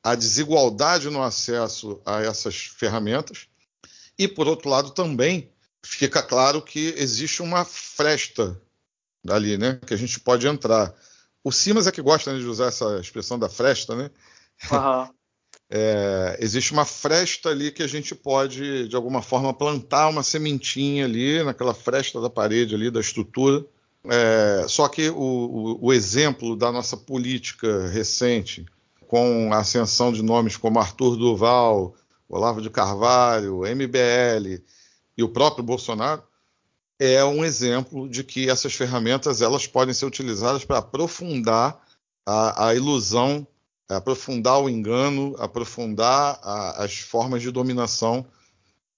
a desigualdade no acesso a essas ferramentas. E, por outro lado, também fica claro que existe uma fresta ali, né? Que a gente pode entrar. O Simas é que gosta né, de usar essa expressão da fresta, né? Uhum. [laughs] É, existe uma fresta ali que a gente pode, de alguma forma, plantar uma sementinha ali, naquela fresta da parede ali, da estrutura. É, só que o, o, o, exemplo da nossa política recente, com a ascensão de nomes como Arthur Duval, Olavo de Carvalho, MBL e o próprio Bolsonaro, é um exemplo de que essas ferramentas elas podem ser utilizadas para aprofundar a, a, ilusão, aprofundar o engano, aprofundar a, as formas de dominação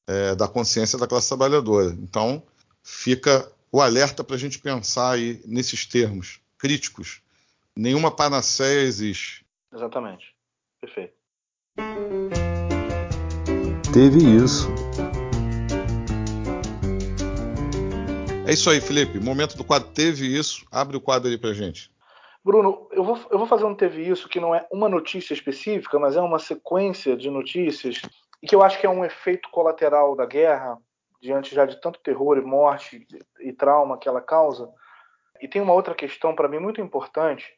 é, da consciência da classe trabalhadora. Então, fica o alerta para a gente pensar aí nesses termos críticos. Nenhuma panaceia existe. Exatamente. Perfeito. Teve isso. É isso aí, Felipe. Momento do quadro Teve Isso. Abre o quadro aí pra gente. Bruno, eu vou, eu vou fazer um Teve Isso que não é uma notícia específica, mas é uma sequência de notícias e que eu acho que é um efeito colateral da guerra, diante já de tanto terror e morte e trauma que ela causa. E tem uma outra questão para mim muito importante.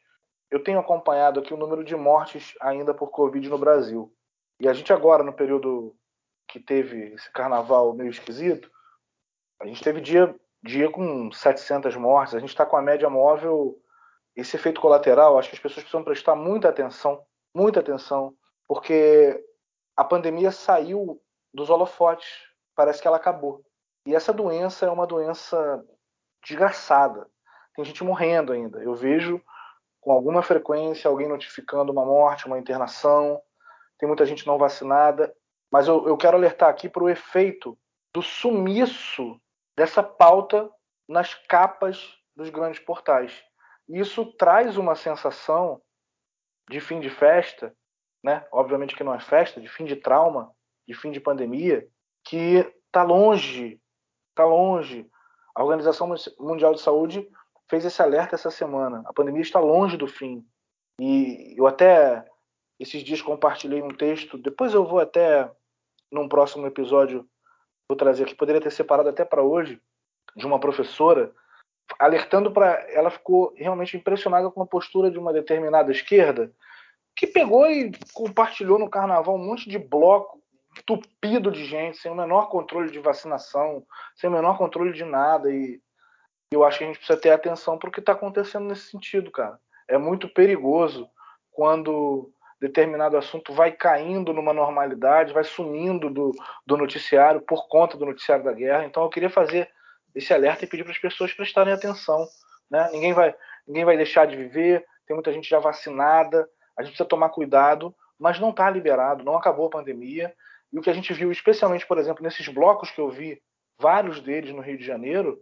Eu tenho acompanhado aqui o número de mortes ainda por Covid no Brasil. E a gente agora, no período que teve esse carnaval meio esquisito, a gente teve dia dia com 700 mortes, a gente está com a média móvel. Esse efeito colateral, acho que as pessoas precisam prestar muita atenção, muita atenção, porque a pandemia saiu dos holofotes, parece que ela acabou. E essa doença é uma doença desgraçada. Tem gente morrendo ainda. Eu vejo com alguma frequência alguém notificando uma morte, uma internação. Tem muita gente não vacinada. Mas eu, eu quero alertar aqui para o efeito do sumiço dessa pauta nas capas dos grandes portais. Isso traz uma sensação de fim de festa, né? Obviamente que não é festa, de fim de trauma, de fim de pandemia, que está longe, está longe. A Organização Mundial de Saúde fez esse alerta essa semana. A pandemia está longe do fim. E eu até esses dias compartilhei um texto. Depois eu vou até num próximo episódio vou trazer aqui, poderia ter separado até para hoje, de uma professora, alertando para. Ela ficou realmente impressionada com a postura de uma determinada esquerda, que pegou e compartilhou no carnaval um monte de bloco tupido de gente, sem o menor controle de vacinação, sem o menor controle de nada. E eu acho que a gente precisa ter atenção para o que está acontecendo nesse sentido, cara. É muito perigoso quando determinado assunto vai caindo numa normalidade, vai sumindo do, do noticiário por conta do noticiário da guerra. Então eu queria fazer esse alerta e pedir para as pessoas prestarem atenção. Né? Ninguém, vai, ninguém vai deixar de viver, tem muita gente já vacinada, a gente precisa tomar cuidado, mas não está liberado, não acabou a pandemia. E o que a gente viu, especialmente, por exemplo, nesses blocos que eu vi, vários deles no Rio de Janeiro,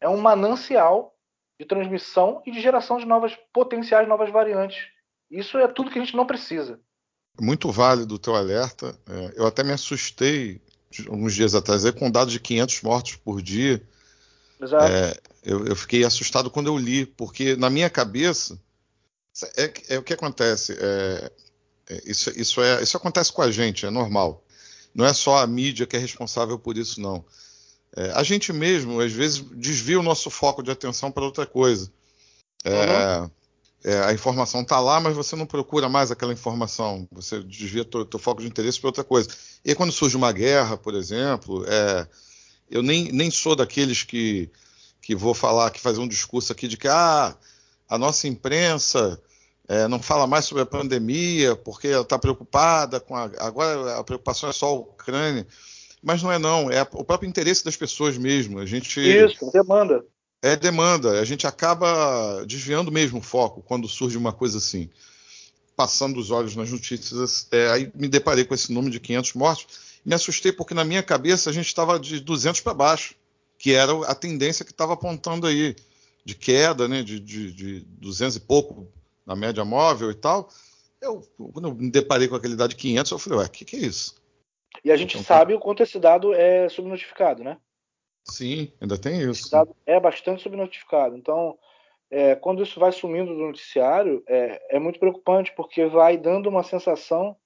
é um manancial de transmissão e de geração de novas potenciais novas variantes isso é tudo que a gente não precisa. Muito válido o teu alerta. É, eu até me assustei alguns dias atrás com dados de 500 mortos por dia. Exato. É, eu, eu, fiquei assustado quando eu li, porque na minha cabeça é, é o que acontece. É, é, isso, isso, é, isso acontece com a gente, é normal. Não é só a mídia que é responsável por isso, não. É, a gente mesmo, às vezes, desvia o nosso foco de atenção para outra coisa. Uhum é, a informação está lá, mas você não procura mais aquela informação. Você desvia teu, teu foco de interesse para outra coisa. E quando surge uma guerra, por exemplo, é, eu nem, nem sou daqueles que, que vou falar, que fazer um discurso aqui de que ah, a nossa imprensa é, não fala mais sobre a pandemia porque ela está preocupada com a, agora a preocupação é só a Ucrânia, mas não é não, é o próprio interesse das pessoas mesmo. A gente isso demanda é demanda. A gente acaba desviando mesmo o foco quando surge uma coisa assim. Passando os olhos nas notícias, é, aí me deparei com esse número de 500 mortos. Me assustei porque na minha cabeça a gente estava de 200 para baixo, que era a tendência que estava apontando aí, de queda, né, de, de, de 200 e pouco na média móvel e tal. Eu, quando eu me deparei com aquele dado de 500, eu falei, ué, o que, que é isso? E a gente então, sabe o quanto esse dado é subnotificado, né? Sim, ainda tem isso. É bastante subnotificado. Então, é, quando isso vai sumindo do noticiário, é, é, muito preocupante, porque vai dando uma sensação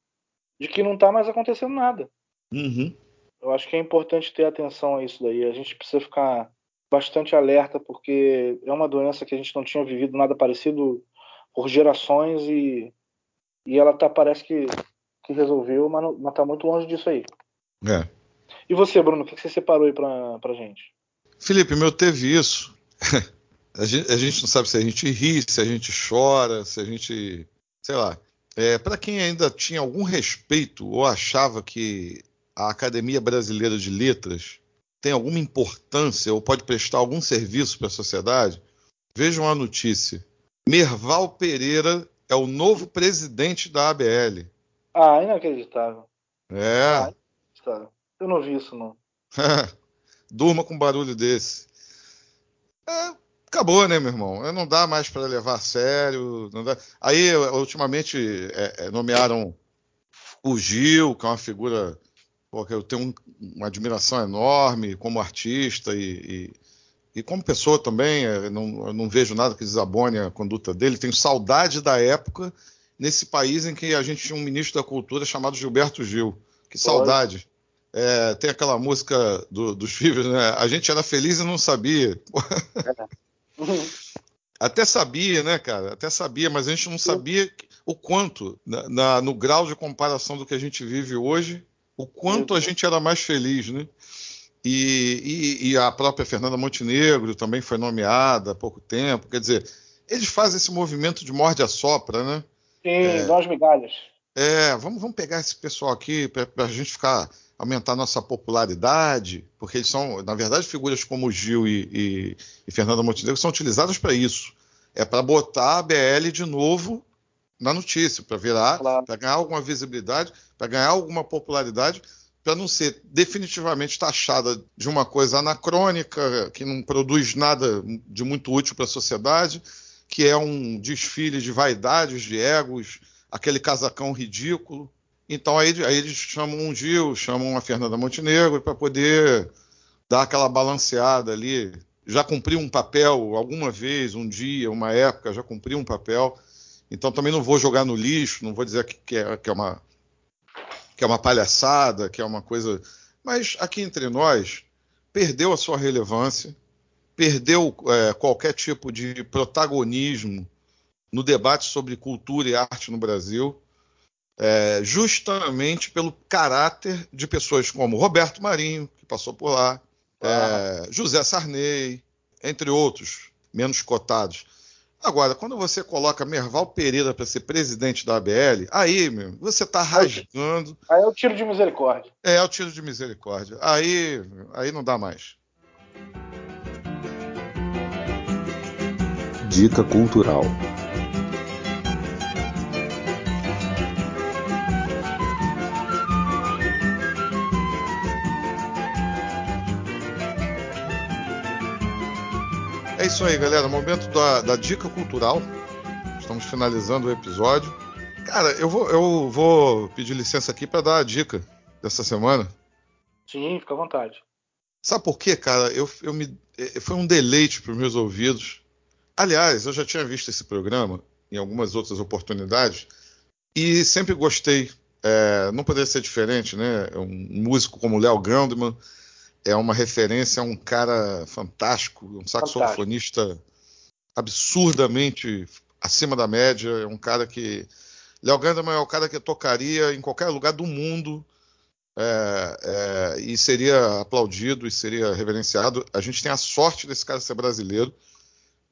de que não está mais acontecendo nada. Uhum. Eu acho que é importante ter atenção a isso daí. A gente precisa ficar bastante alerta, porque é uma doença que a gente não tinha vivido nada parecido por gerações e, e ela tá, parece que, que resolveu, mas, não, mas tá muito longe disso aí. É. E você, Bruno, o que você separou aí pra, pra gente? Felipe, meu teve isso. [laughs] a, gente, a, gente, não sabe se a gente ri, se a gente chora, se a gente. Sei lá. É, para quem ainda tinha algum respeito ou achava que a Academia Brasileira de Letras tem alguma importância ou pode prestar algum serviço para a sociedade, vejam a notícia. Merval Pereira é o novo presidente da ABL. Ah, inacreditável. É. Ah, inacreditável. Eu não vi isso, não. [laughs] Durma com barulho desse. É, acabou, né, meu irmão? Não dá mais para levar a sério. Aí, ultimamente, é, é, nomearam o Gil, que é uma figura pô, que eu tenho um, uma admiração enorme como artista e, e, e como pessoa também. É, não, não, vejo nada que desabone a conduta dele. Tenho saudade da época nesse país em que a gente tinha um ministro da Cultura chamado Gilberto Gil. Que saudade. É, tem aquela música do, dos filhos, né? A gente era feliz e não sabia. [laughs] Até sabia, né, cara? Até sabia, mas a gente não sabia o quanto, na, na, no grau de comparação do que a gente vive hoje, o quanto a gente era mais feliz, né? E, e, e, a própria Fernanda Montenegro também foi nomeada há pouco tempo. Quer dizer, eles fazem esse movimento de morde a sopra, né? Sim, é, nós migalhas. É, vamos, vamos pegar esse pessoal aqui para a gente ficar aumentar nossa popularidade, porque eles são, na verdade, figuras como Gil e, e, e Fernanda Montenegro são utilizadas para isso. É para botar a BL de novo na notícia, para virar, claro. para ganhar alguma visibilidade, para ganhar alguma popularidade, para não ser definitivamente taxada de uma coisa anacrônica, que não produz nada de muito útil para a sociedade, que é um desfile de vaidades, de egos, aquele casacão ridículo. Então aí, aí eles chamam um Gil, chamam a Fernanda Montenegro para poder dar aquela balanceada ali. Já cumpriu um papel alguma vez, um dia, uma época, já cumpriu um papel. Então também não vou jogar no lixo, não vou dizer que, que, é, que, é, uma, que é uma palhaçada, que é uma coisa. Mas aqui entre nós, perdeu a sua relevância, perdeu é, qualquer tipo de protagonismo no debate sobre cultura e arte no Brasil é, justamente pelo caráter de pessoas como Roberto Marinho, que passou por lá, é, José Sarney, entre outros, menos cotados. Agora, quando você coloca Merval Pereira para ser presidente da ABL, aí, meu, você está rasgando. Aí é o tiro de misericórdia. É, é o tiro de misericórdia. Aí, aí não dá mais. Dica cultural. Isso aí, galera. Momento da, da dica cultural. Estamos finalizando o episódio. Cara, eu vou, eu vou pedir licença aqui para dar a dica dessa semana. Sim, fica à vontade. Sabe por quê, cara? Eu, eu me, é, foi um deleite para os meus ouvidos. Aliás, eu já tinha visto esse programa em algumas outras oportunidades e sempre gostei. É, não poderia ser diferente, né? Um músico como Léo Gandman é uma referência a um cara fantástico, um saxofonista absurdamente acima da média, é um cara que Léo Ganderman é o cara que tocaria em qualquer lugar do mundo é, é, e seria aplaudido e seria reverenciado. A gente tem a sorte desse cara ser brasileiro,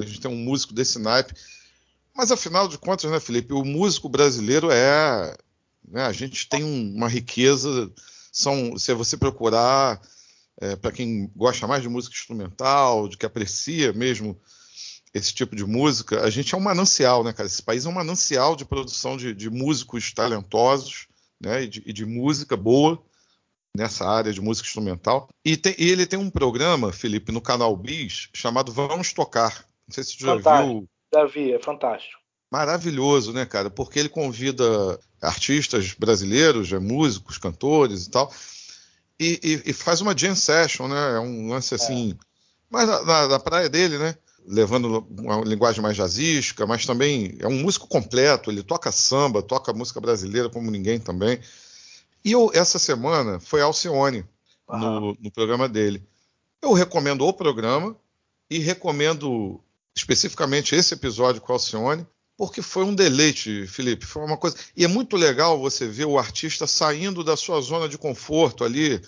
a gente tem um músico desse naipe. Mas afinal de contas, né, Felipe, o músico brasileiro é. Né, a gente tem um, uma riqueza. São, se você procurar, é, para quem gosta mais de música instrumental, de que aprecia mesmo esse tipo de música, a gente é um manancial, né, cara? Esse país é um manancial de produção de, de músicos talentosos, né, e de, e de, música boa nessa área de música instrumental. E, tem, e, ele tem um programa, Felipe, no canal Bis, chamado Vamos Tocar. Não sei se você já viu. Já vi, é fantástico. Maravilhoso, né, cara? Porque ele convida artistas brasileiros, é, músicos, cantores e tal, e, e, e, faz uma jam session, né? É um lance assim. É. Mas na, na, na praia dele, né? levando uma linguagem mais jazzística, mas também é um músico completo, ele toca samba, toca música brasileira como ninguém também. E eu, essa semana foi Alcione uhum. no, no, programa dele. Eu recomendo o programa e recomendo especificamente esse episódio com Alcione, porque foi um deleite, Felipe. Foi uma coisa. E é muito legal você ver o artista saindo da sua zona de conforto ali,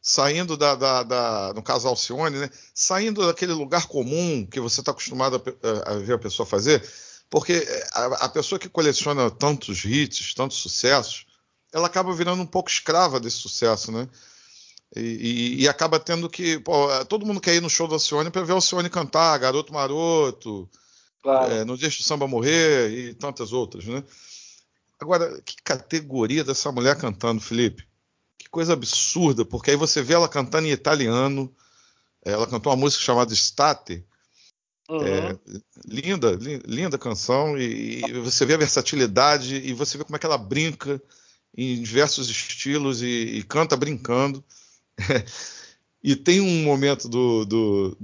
saindo da, da, da, no caso Alcione, né? saindo daquele lugar comum que você está acostumado a, a, ver a pessoa fazer, porque a, a, pessoa que coleciona tantos hits, tantos sucessos, ela acaba virando um pouco escrava desse sucesso, né? E, e, e acaba tendo que. Pô, todo mundo quer ir no show da Alcione para ver a Alcione cantar, Garoto Maroto, claro. é, No Deixa o Samba Morrer e tantas outras, né? Agora, que categoria dessa mulher cantando, Felipe? Que coisa absurda, porque aí você vê ela cantando em italiano. Ela cantou uma música chamada State. Uhum. É, linda, linda canção, e, e, você vê a versatilidade e você vê como é que ela brinca em diversos estilos e, e canta brincando. [laughs] e tem um momento do, do,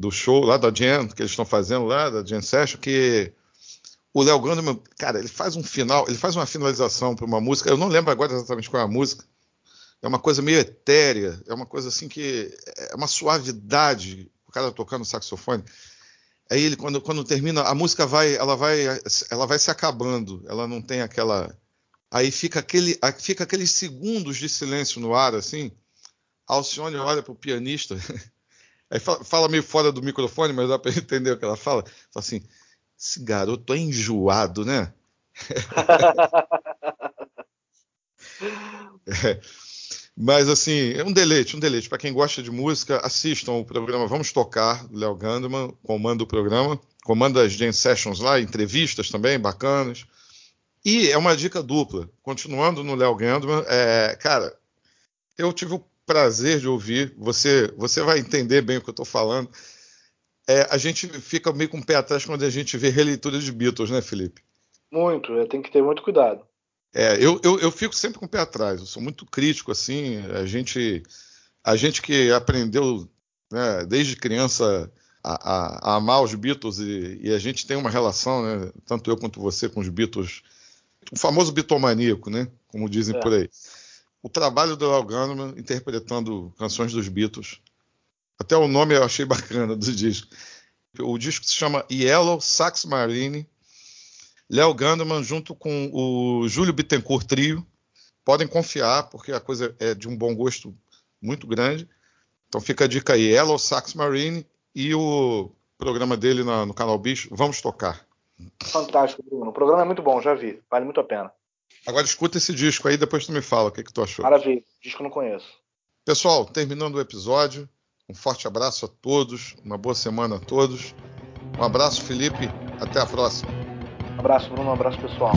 do, show lá da Jam, que eles estão fazendo lá, da Jam Session, que o Léo Gandeman, cara, ele faz um final, ele faz uma finalização para uma música, eu não lembro agora exatamente qual é a música, é uma coisa meio etérea, é uma coisa assim que é uma suavidade, o cara tocando saxofone. Aí ele quando, quando termina a música vai, ela vai, ela vai se acabando, ela não tem aquela aí fica aquele fica aqueles segundos de silêncio no ar assim. Alcione olha para o pianista, [laughs] aí fala, fala, meio fora do microfone, mas dá para [laughs] entender o que ela fala. Fala assim: esse garoto é enjoado, né? [laughs] é. Mas, assim, é um deleite, um deleite. Para quem gosta de música, assistam o programa Vamos Tocar, do Léo Gandeman, comanda o programa, comanda as Jam Sessions lá, entrevistas também, bacanas. E é uma dica dupla. Continuando no Léo Gandeman, é, cara, eu tive o prazer de ouvir, você, você vai entender bem o que eu estou falando. É, a gente fica meio com o pé atrás quando a gente vê releitura de Beatles, né, Felipe? Muito, é, tem que ter muito cuidado. É, eu, eu, eu, fico sempre com o pé atrás, eu sou muito crítico, assim, a gente, a gente que aprendeu né, desde criança a, a, a, amar os Beatles e, e, a gente tem uma relação, né, tanto eu quanto você, com os Beatles, o famoso bitomaníaco, né, como dizem é. por aí. O trabalho do Al interpretando canções dos Beatles, até o nome eu achei bacana do disco. O disco se chama Yellow Sax Marine, Léo Gandeman junto com o Júlio Bittencourt Trio. Podem confiar, porque a coisa é de um bom gosto muito grande. Então fica a dica aí, Yellow Sax Marine e o programa dele na, no canal Bicho, Vamos Tocar. Fantástico, Bruno. O programa é muito bom, já vi. Vale muito a pena. Agora escuta esse disco aí, depois tu me fala o que, que tu achou. Maravilha, disco eu não conheço. Pessoal, terminando o episódio, um forte abraço a todos, uma boa semana a todos. Um abraço, Felipe. Até a próxima. Um abraço, Bruno. Um abraço, pessoal.